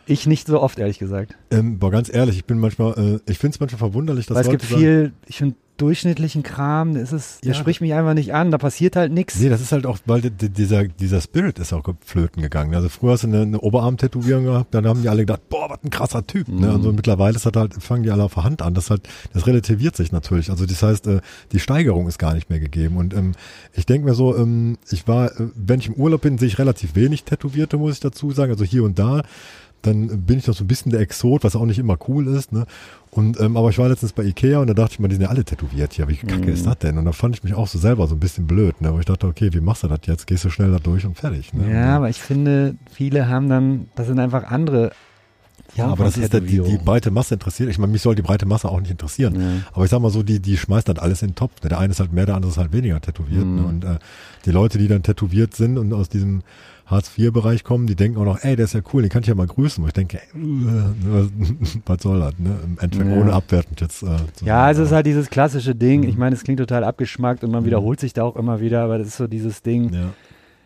Ich nicht so oft, ehrlich gesagt. Ähm, aber ganz ehrlich, ich bin manchmal, äh, ich finde es manchmal verwunderlich, dass Weil es Leute gibt sagen, viel, ich finde, durchschnittlichen Kram, das ist, der Ja. spricht mich einfach nicht an, da passiert halt nichts. Nee, das ist halt auch, weil di- di- dieser, dieser Spirit ist auch flöten gegangen. Also früher hast du eine, eine Oberarm-Tätowierung gehabt, dann haben die alle gedacht, boah, was ein krasser Typ. Ne? Mhm. Und so mittlerweile ist das halt, fangen die alle auf der Hand an. Das halt, das relativiert sich natürlich. Also das heißt, äh, die Steigerung ist gar nicht mehr gegeben. Und ähm, ich denke mir so, ähm, ich war, äh, wenn ich im Urlaub bin, sehe ich relativ wenig Tätowierte, muss ich dazu sagen. Also hier und da. Dann bin ich noch so ein bisschen der Exot, was auch nicht immer cool ist. Ne? Und ähm, aber ich war letztens bei Ikea und da dachte ich mir, die sind ja alle tätowiert hier. Wie kacke Mhm. ist das denn? Und da fand ich mich auch so selber so ein bisschen blöd. Ne? Wo ich dachte, okay, wie machst du das jetzt? Gehst du schnell da durch und fertig. Ne? Ja, aber ich finde, viele haben dann, das sind einfach andere. Ja, aber das ist ja die, die breite Masse interessiert. Ich meine, mich soll die breite Masse auch nicht interessieren. Ja. Aber ich sag mal so, die, die schmeißt halt alles in den Topf. Ne? Der eine ist halt mehr, der andere ist halt weniger tätowiert. Mhm. Ne? Und äh, die Leute, die dann tätowiert sind und aus diesem Hartz-IV-Bereich kommen, die denken auch noch, ey, der ist ja cool, den kann ich ja mal grüßen. Wo ich denke, ey, äh, was (laughs) soll das? Ne? Im Endeffekt Ja. ohne abwertend jetzt. Äh, Ja, sagen. es ist halt dieses klassische Ding. Mhm. Ich meine, es klingt total abgeschmackt und man wiederholt sich da auch immer wieder, aber das ist so dieses Ding. Ja.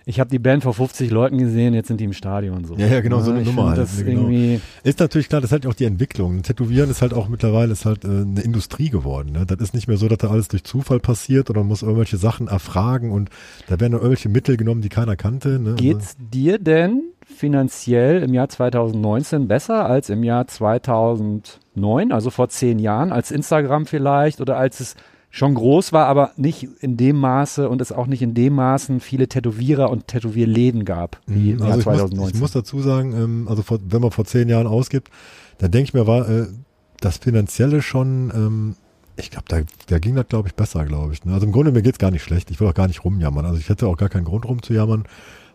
Ich habe die Band vor 50 Leuten gesehen, jetzt sind die im Stadion so. Ja, ja, genau, so eine ich Nummer halt, Das genau. irgendwie, Ist natürlich klar, das ist halt auch die Entwicklung. Tätowieren ist halt auch mittlerweile ist halt äh, eine Industrie geworden. Ne? Das ist nicht mehr so, dass da alles durch Zufall passiert oder man muss irgendwelche Sachen erfragen und da werden irgendwelche Mittel genommen, die keiner kannte. Ne? geht's dir denn finanziell im Jahr 2019 besser als im Jahr 2009, also vor zehn Jahren, als Instagram vielleicht oder als es schon groß war, aber nicht in dem Maße und es auch nicht in dem Maßen viele Tätowierer und Tätowierläden gab, wie im Jahr also ich muss, 2019. ich muss dazu sagen, ähm, also vor, wenn man vor zehn Jahren ausgibt, dann denke ich mir, war äh, das Finanzielle schon, ähm, ich glaube, da, da ging das, glaube ich, besser, glaube ich. Ne? Also im Grunde, mir geht's gar nicht schlecht. Ich will auch gar nicht rumjammern. Also ich hätte auch gar keinen Grund rumzujammern,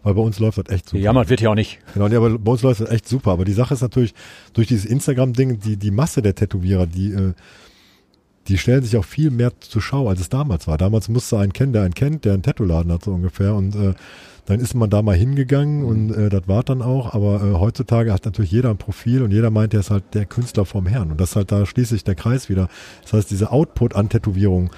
weil bei uns läuft das echt super. Gejammert wird ja auch nicht. Genau, nee, aber bei uns läuft das echt super. Aber die Sache ist natürlich, durch dieses Instagram-Ding, die, die Masse der Tätowierer, die, äh, die stellen sich auch viel mehr zur Schau, als es damals war. Damals musste einen kennen, der einen kennt, der einen Tattoo-Laden hat, so ungefähr. Und äh, dann ist man da mal hingegangen und äh, das war dann auch. Aber äh, heutzutage hat natürlich jeder ein Profil und jeder meint, er ist halt der Künstler vom Herrn. Und das ist halt, da schließt sich der Kreis wieder. Das heißt, diese Output an Tätowierung,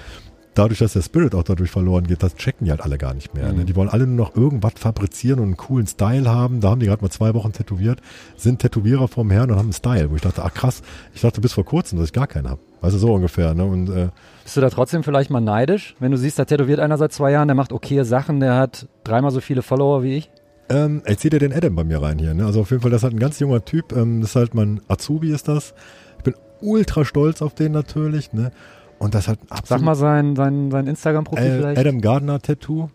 dadurch, dass der Spirit auch dadurch verloren geht, das checken die halt alle gar nicht mehr. Ne? Mhm. Ne? Die wollen alle nur noch irgendwas fabrizieren und einen coolen Style haben. Da haben die gerade mal zwei Wochen tätowiert, sind Tätowierer vom Herrn und haben einen Style, wo ich dachte, ach krass, ich dachte bis vor kurzem, dass ich gar keinen habe. Weißt du, so ungefähr. Ne? Und äh, Bist du da trotzdem vielleicht mal neidisch, wenn du siehst, da tätowiert einer seit zwei Jahren, der macht okay Sachen, der hat dreimal so viele Follower wie ich? Ähm, ich zieh dir den Adam bei mir rein hier. Ne? Also auf jeden Fall, das ist halt ein ganz junger Typ. Ähm, das ist halt mein Azubi ist das. Ich bin ultra stolz auf den natürlich. Ne? Und das halt absolut. Sag mal sein, sein, sein Instagram-Profil vielleicht. Adam Gardner Tattoo.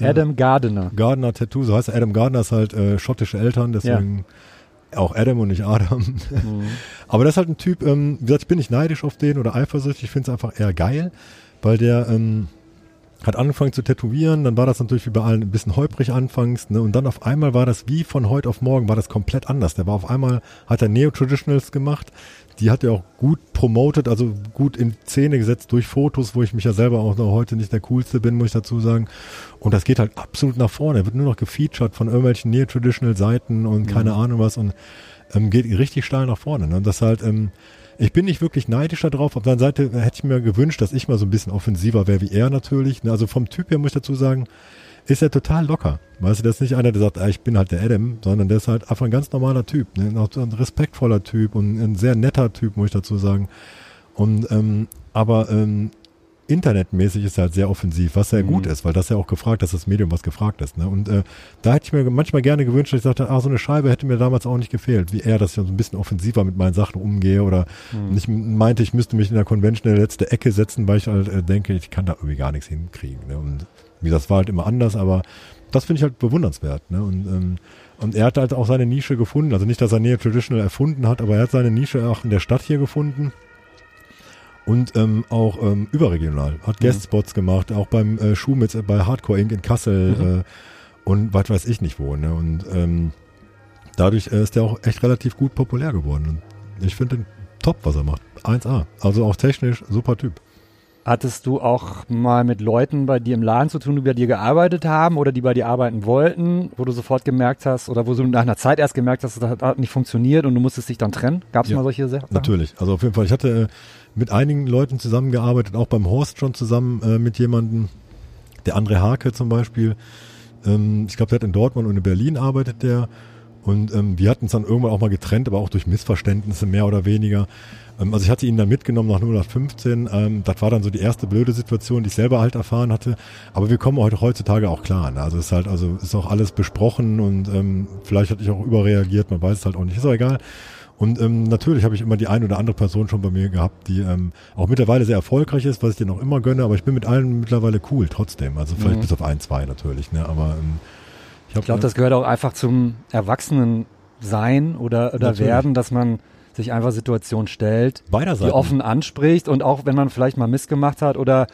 Äh, Adam Gardener. Gardner Tattoo, so heißt er. Adam Gardner ist halt äh, schottische Eltern, deswegen auch Adam und nicht Adam. Mhm. (laughs) Aber das ist halt ein Typ, ähm, wie gesagt, ich bin nicht neidisch auf den oder eifersüchtig, ich finde es einfach eher geil, weil der ähm, hat angefangen zu tätowieren, dann war das natürlich wie bei allen ein bisschen holprig anfangs, ne? Und dann auf einmal war das wie von heute auf morgen, war das komplett anders. Der war auf einmal, hat er Neo-Traditionals gemacht, die hat er auch gut promotet, also gut in Szene gesetzt durch Fotos, wo ich mich ja selber auch noch heute nicht der coolste bin, muss ich dazu sagen. Und das geht halt absolut nach vorne. Er wird nur noch gefeatured von irgendwelchen Neo-Traditional-Seiten und keine Ahnung was und ähm, geht richtig steil nach vorne. Ne? Und das halt, ähm, ich bin nicht wirklich neidisch darauf. Auf der anderen Seite hätte ich mir gewünscht, dass ich mal so ein bisschen offensiver wäre wie er natürlich. Ne? Also vom Typ her muss ich dazu sagen, ist er total locker. Weißt du, das ist nicht einer, der sagt, ah, ich bin halt der Adam, sondern der ist halt einfach ein ganz normaler Typ. Ne? Ein respektvoller Typ und ein sehr netter Typ, muss ich dazu sagen. Und ähm, aber ähm, internetmäßig ist er halt sehr offensiv, was sehr Mhm. gut ist, weil das ja auch gefragt ist, das Medium, was gefragt ist. Ne? Und äh, da hätte ich mir manchmal gerne gewünscht, dass ich sagte, ah, so eine Scheibe hätte mir damals auch nicht gefehlt, wie er, dass ich so ein bisschen offensiver mit meinen Sachen umgehe oder Mhm. nicht meinte, ich müsste mich in der Convention in der letzte Ecke setzen, weil ich halt äh, denke, ich kann da irgendwie gar nichts hinkriegen. Ne? Und wie das war halt immer anders, aber das finde ich halt bewundernswert. Ne? Und, ähm, und er hat halt auch seine Nische gefunden. Also nicht, dass er Neo Traditional erfunden hat, aber er hat seine Nische auch in der Stadt hier gefunden. Und ähm, auch ähm, überregional. Hat Mhm. Guestspots gemacht, auch beim äh, Schuhmitz, äh, bei Hardcore Inc. in Kassel Mhm. äh, und was weiß ich nicht wo. Ne? Und ähm, dadurch äh, ist er auch echt relativ gut populär geworden. Und ich finde den top, was er macht. 1A. Also auch technisch super Typ. Hattest du auch mal mit Leuten bei dir im Laden zu tun, die bei dir gearbeitet haben oder die bei dir arbeiten wollten, wo du sofort gemerkt hast oder wo du nach einer Zeit erst gemerkt hast, das hat, nicht funktioniert und du musstest dich dann trennen? Gab es Ja, mal solche Sachen? Natürlich. Also auf jeden Fall. Ich hatte äh, mit einigen Leuten zusammengearbeitet, auch beim Horst schon zusammen äh, mit jemandem, der André Hake zum Beispiel. Ähm, ich glaube, der hat in Dortmund und in Berlin arbeitet der. Und ähm, wir hatten uns dann irgendwann auch mal getrennt, aber auch durch Missverständnisse mehr oder weniger. Ähm, also ich hatte ihn dann mitgenommen nach 015. Ähm, das war dann so die erste blöde Situation, die ich selber halt erfahren hatte. Aber wir kommen heute heutzutage auch klar. Ne? Also es ist halt, also ist auch alles besprochen und ähm, vielleicht hatte ich auch überreagiert, man weiß es halt auch nicht. Ist auch egal. Und ähm, natürlich habe ich immer die eine oder andere Person schon bei mir gehabt, die ähm, auch mittlerweile sehr erfolgreich ist, was ich dir noch immer gönne, aber ich bin mit allen mittlerweile cool trotzdem. Also vielleicht Mhm. bis auf ein, zwei natürlich, ne? Aber ähm, ich, Ich glaube, das gehört auch einfach zum Erwachsenen-Sein oder, oder Natürlich. werden, dass man sich einfach Situationen stellt, die offen anspricht und auch wenn man vielleicht mal missgemacht hat oder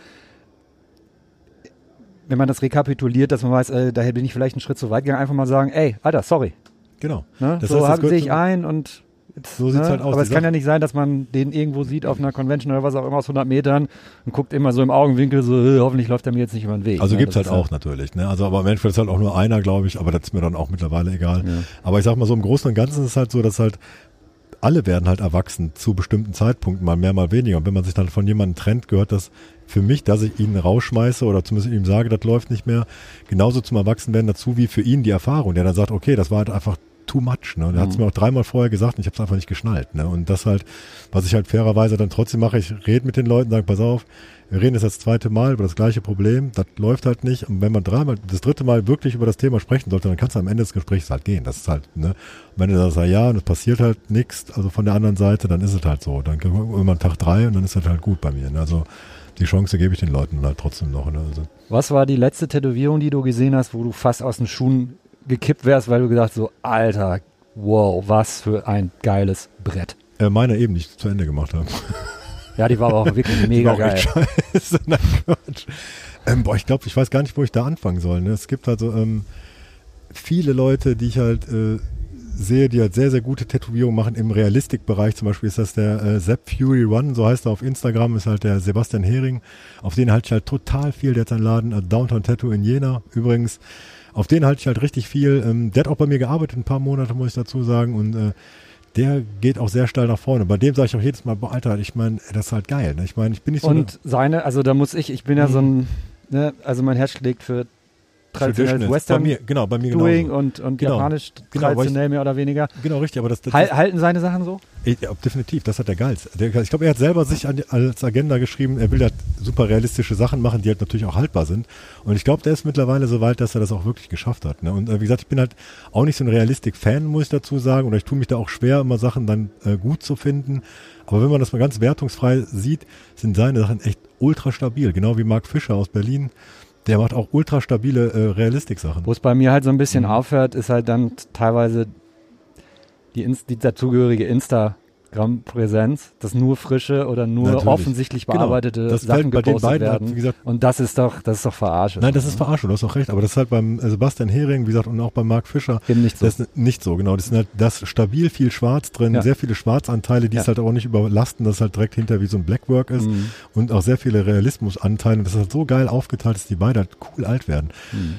wenn man das rekapituliert, dass man weiß, äh, daher bin ich vielleicht einen Schritt zu weit gegangen, einfach mal sagen, ey, Alter, sorry. Genau. Ne? Das so sehe ich ein und jetzt, So sieht's ne? halt aus. Aber es kann ja nicht sein, dass man den irgendwo sieht auf einer Convention oder was auch immer aus 100 Metern und guckt immer so im Augenwinkel so, äh, hoffentlich läuft er mir jetzt nicht über den Weg. Also ne? gibt's Das halt auch natürlich, ne? Also aber im Endeffekt ist halt auch nur einer, glaube ich, aber das ist mir dann auch mittlerweile egal. Ja. Aber ich sag mal so, im Großen und Ganzen ist es halt so, dass halt alle werden halt erwachsen zu bestimmten Zeitpunkten, mal mehr, mal weniger. Und wenn man sich dann von jemandem trennt, gehört das für mich, dass ich ihn rausschmeiße oder zumindest ihm sage, das läuft nicht mehr, genauso zum Erwachsenwerden dazu wie für ihn die Erfahrung, der dann sagt, okay, das war halt einfach too much. Ne? Der Mhm. mir auch dreimal vorher gesagt und ich habe es einfach nicht geschnallt. Ne? Und das halt, was ich halt fairerweise dann trotzdem mache, ich rede mit den Leuten, sage, pass auf, wir reden jetzt das zweite Mal über das gleiche Problem, das läuft halt nicht. Und wenn man dreimal, das dritte Mal wirklich über das Thema sprechen sollte, dann kannst du am Ende des Gesprächs halt gehen. Das ist halt, ne? Wenn du dann sagst, ja, und es passiert halt nichts, also von der anderen Seite, dann ist es halt so. Dann kommt irgendwann Tag drei und dann ist das halt gut bei mir. Ne? Also die Chance gebe ich den Leuten dann halt trotzdem noch. Ne? Also, Was war die letzte Tätowierung, die du gesehen hast, wo du fast aus den Schuhen gekippt wärst, weil du gedacht so, Alter, wow, was für ein geiles Brett. äh, meine eben, die ich zu Ende gemacht habe. Ja, die war aber auch (laughs) wirklich mega geil. scheiße. (laughs) Nein, Quatsch. Ähm, boah, ich glaube, ich weiß gar nicht, wo ich da anfangen soll. Ne? Es gibt also ähm, viele Leute, die ich halt äh, sehe, die halt sehr, sehr gute Tätowierungen machen im Realistikbereich. Zum Beispiel ist das der äh, Sepp Fury Run, so heißt er auf Instagram, ist halt der Sebastian Hering. Auf den halte ich halt total viel. Der hat seinen Laden äh, Downtown Tattoo in Jena übrigens. Auf den halte ich halt richtig viel. Ähm, der hat auch bei mir gearbeitet, ein paar Monate, muss ich dazu sagen. Und äh, der geht auch sehr steil nach vorne. Bei dem sage ich auch jedes Mal, boah, Alter, ich meine, das ist halt geil. Ne? Ich meine, ich bin nicht so. Und seine, also da muss ich, ich bin ja so ein, ne, also mein Herz schlägt für traditionelles. Western bei mir, genau, bei mir Doing genauso. und, und Genau. japanisch Genau, weil ich- traditionell mehr oder weniger. Genau, richtig, aber das, das Hal, halten seine Sachen so? Ich, ja, definitiv, das hat der Geiz. Ich glaube, er hat selber sich an, als Agenda geschrieben, er will halt super realistische Sachen machen, die halt natürlich auch haltbar sind. Und ich glaube, der ist mittlerweile so weit, dass er das auch wirklich geschafft hat. Ne? Und äh, wie gesagt, ich bin halt auch nicht so ein Realistik-Fan, muss ich dazu sagen. Oder ich tue mich da auch schwer, immer Sachen dann äh, gut zu finden. Aber wenn man das mal ganz wertungsfrei sieht, sind seine Sachen echt ultra stabil. Genau wie Mark Fischer aus Berlin. Der macht auch ultra stabile äh, Realistik-Sachen. Wo es bei mir halt so ein bisschen Mhm. aufhört, ist halt dann teilweise die, Inst die dazugehörige Instagram-Präsenz, dass nur frische oder nur Natürlich. offensichtlich Genau. bearbeitete Das Sachen bei den gepostet beiden werden. wie gesagt, und das ist doch, das ist doch Verarsche. Nein, das ist Verarschung, du hast auch recht. Aber das ist halt beim äh, Sebastian Hering, wie gesagt, und auch bei Mark Fischer, Eben nicht so. Das ist nicht so, genau. Das sind halt das stabil viel Schwarz drin, Ja. sehr viele Schwarzanteile, die Ja. es halt auch nicht überlasten, dass es halt direkt hinter wie so ein Blackwork ist Mhm. und auch sehr viele Realismusanteile. Und das ist halt so geil aufgeteilt, dass die beide halt cool alt werden. Mhm.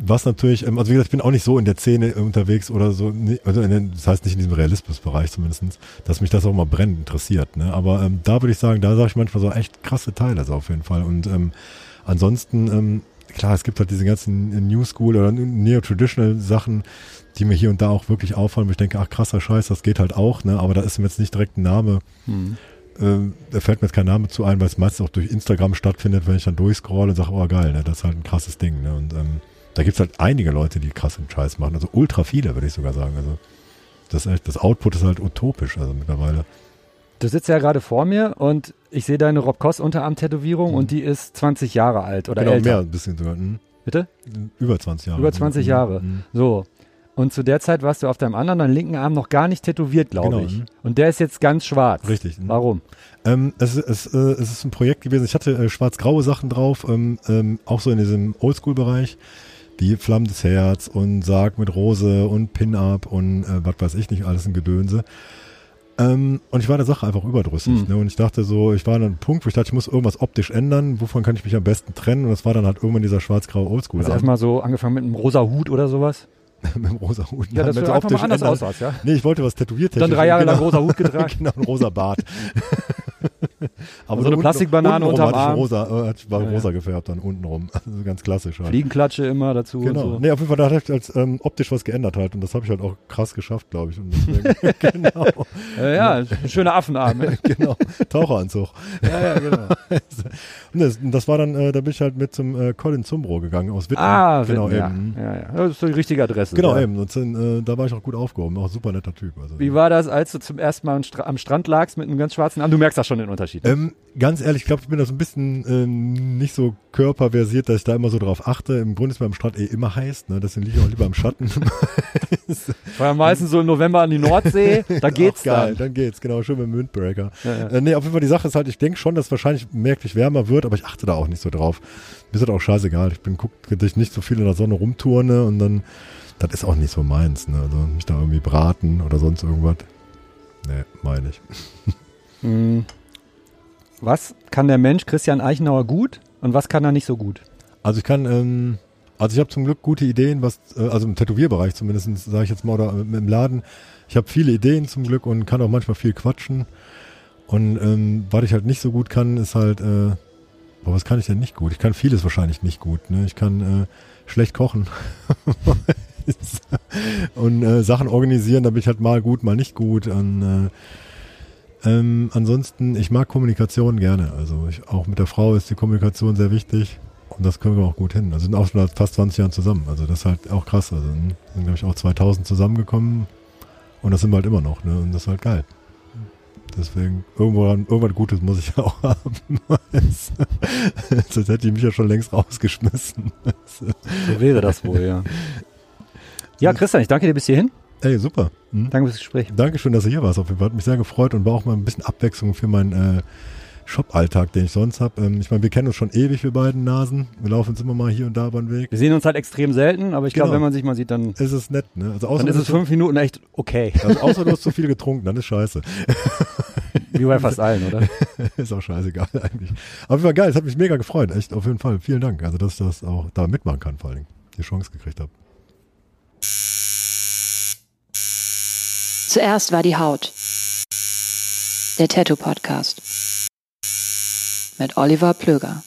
Was natürlich, ähm, also wie gesagt, ich bin auch nicht so in der Szene unterwegs oder so, also in den, das heißt nicht in diesem Realismusbereich zumindestens, dass mich das auch mal brennend interessiert. Ne? Aber ähm, da würde ich sagen, da sage ich manchmal so echt krasse Teile so auf jeden Fall. Und ähm, ansonsten, ähm, klar, es gibt halt diese ganzen New School oder Neo-Traditional Sachen, die mir hier und da auch wirklich auffallen, wo ich denke, ach krasser Scheiß, das geht halt auch, ne? Aber da ist mir jetzt nicht direkt ein Name, Mhm. ähm, da fällt mir jetzt kein Name zu ein, weil es meistens auch durch Instagram stattfindet, wenn ich dann durchscrolle und sage, oh geil, ne? das ist halt ein krasses Ding. Ne? Und ähm, da gibt's halt einige Leute, die krassen Scheiß machen, also ultra viele, würde ich sogar sagen. Also das, das Output ist halt utopisch, also mittlerweile. Du sitzt ja gerade vor mir und ich sehe deine Rob Koss Unterarm-Tätowierung Mhm. und die ist 20 Jahre alt oder genau, älter. mehr ein bisschen sogar. Hm? Bitte? Über 20 Jahre. Über 20 Hm, Jahre. hm. So. Und zu der Zeit warst du auf deinem anderen, deinem linken Arm noch gar nicht tätowiert, glaube Genau, ich. mhm. Und der ist jetzt ganz schwarz. Richtig. hm. Warum? Ähm, es, ist- es, äh, es ist ein Projekt gewesen. Ich hatte äh, schwarz-graue Sachen drauf, ähm, ähm, auch so in diesem Oldschool-Bereich. Die Flammendes Herz und Sarg mit Rose und Pin-Up und äh, was weiß ich nicht, alles ein Gedönse. Ähm, und ich war der Sache einfach überdrüssig. Hm. Ne? Und ich dachte so, ich war an einem Punkt, wo ich dachte, ich muss irgendwas optisch ändern. Wovon kann ich mich am besten trennen? Und das war dann halt irgendwann dieser schwarz-graue Oldschool. Also erstmal so angefangen mit einem rosa Hut oder sowas. (laughs) mit dem rosa Hut. Ja, Mit du einfach mal anders ändern. aussahst, ja. Nee, ich wollte was tätowiert Dann drei Jahre lang genau. rosa Hut getragen. (laughs) genau, ein rosa Bart. (laughs) Aber So eine unten- Plastikbanane untenrum unterm Arm. rosa, äh, war Ja, ja. rosa gefärbt dann untenrum. (laughs) Also ganz klassisch halt. Fliegenklatsche immer dazu Genau. und so. Nee, auf jeden Fall, da hat ich als ähm, optisch was geändert halt und das habe ich halt auch krass geschafft, glaube ich. Deswegen, (laughs) (laughs) genau, Äh, ja, ein schöner Affenarm. ne? genau. Taucheranzug. ja, ja, genau. Und das, das war dann, äh, da bin ich halt mit zum äh, Colin Zumbro gegangen aus Witten. Ah, genau ja, eben. ja, ja. Das ist die richtige Adresse. Genau ja. eben. Und dann, äh, da war ich auch gut aufgehoben, auch ein super netter Typ. Also, Wie war das, als du zum ersten Mal am, Stra am Strand lagst mit einem ganz schwarzen Arm? Du merkst da schon den Unterschied. Ne? Ähm, ganz ehrlich, ich glaube, ich bin da so ein bisschen ähm, nicht so körperversiert, dass ich da immer so drauf achte. Im Grunde ist mir am Strand eh immer heiß, ne? deswegen liege ich auch lieber (laughs) (laughs) am Schatten. Ja meistens so im November an die Nordsee, (laughs) da geht's Auch geil, dann. dann geht's, genau, schön mit dem Windbreaker. Ja, ja. Äh, nee, auf jeden Fall die Sache ist halt, ich denke schon, dass es wahrscheinlich merklich wärmer wird, aber ich achte da auch nicht so drauf. Mir ist das auch scheißegal. Ich bin, guck, dass ich nicht so viel in der Sonne rumturne und dann, das ist auch nicht so meins, ne? Also mich da irgendwie braten oder sonst irgendwas. Nee, meine ich. Hm. Was kann der Mensch Christian Eichenauer gut und was kann er nicht so gut? Also ich kann, ähm, also ich habe zum Glück gute Ideen, was, äh, also im Tätowierbereich zumindest, sage ich jetzt mal, oder im im Laden. Ich habe viele Ideen zum Glück und kann auch manchmal viel quatschen. Und ähm, was ich halt nicht so gut kann, ist halt, äh, boah, was kann ich denn nicht gut? Ich kann vieles wahrscheinlich nicht gut. Ne? Ich kann äh, schlecht kochen. (laughs) und äh, Sachen organisieren, da bin ich halt mal gut, mal nicht gut. Und, äh, ähm, ansonsten, ich mag Kommunikation gerne. Also ich, auch mit der Frau ist die Kommunikation sehr wichtig. Und das können wir auch gut hin. Also sind auch schon fast 20 Jahren zusammen. Also das ist halt auch krass. Also hm, sind, glaube ich, auch 2000 zusammengekommen. Und das sind wir halt immer noch. Ne? Und das ist halt geil. Deswegen, irgendwo, irgendwas Gutes muss ich (laughs) auch haben. Sonst hätte ich mich ja schon längst rausgeschmissen. So wäre das wohl, ja. Ja, Christian, ich danke dir bis hierhin. Ey, super. Hm? Danke fürs Gespräch. Dankeschön, dass du hier warst. Auf jeden Fall hat mich sehr gefreut und war auch mal ein bisschen Abwechslung für meinen äh, Shop-Alltag, den ich sonst habe. Ähm, ich meine, wir kennen uns schon ewig, wir beiden Nasen. Wir laufen uns immer mal hier und da über den Weg. Wir sehen uns halt extrem selten, aber ich glaube, Genau. wenn man sich mal sieht, dann, Es ist nett, ne? Also außer, dann ist es fünf Minuten echt okay. (laughs) also außer du hast zu viel getrunken, dann ist scheiße. (laughs) Wie bei fast allen, oder? (laughs) ist auch scheißegal eigentlich. Aber war geil, es hat mich mega gefreut, echt, auf jeden Fall. Vielen Dank. Also, dass ich das auch da mitmachen kann, vor allen Dingen. Die Chance gekriegt habe. Zuerst war die Haut. Der Tattoo Podcast. Mit Oliver Plöger.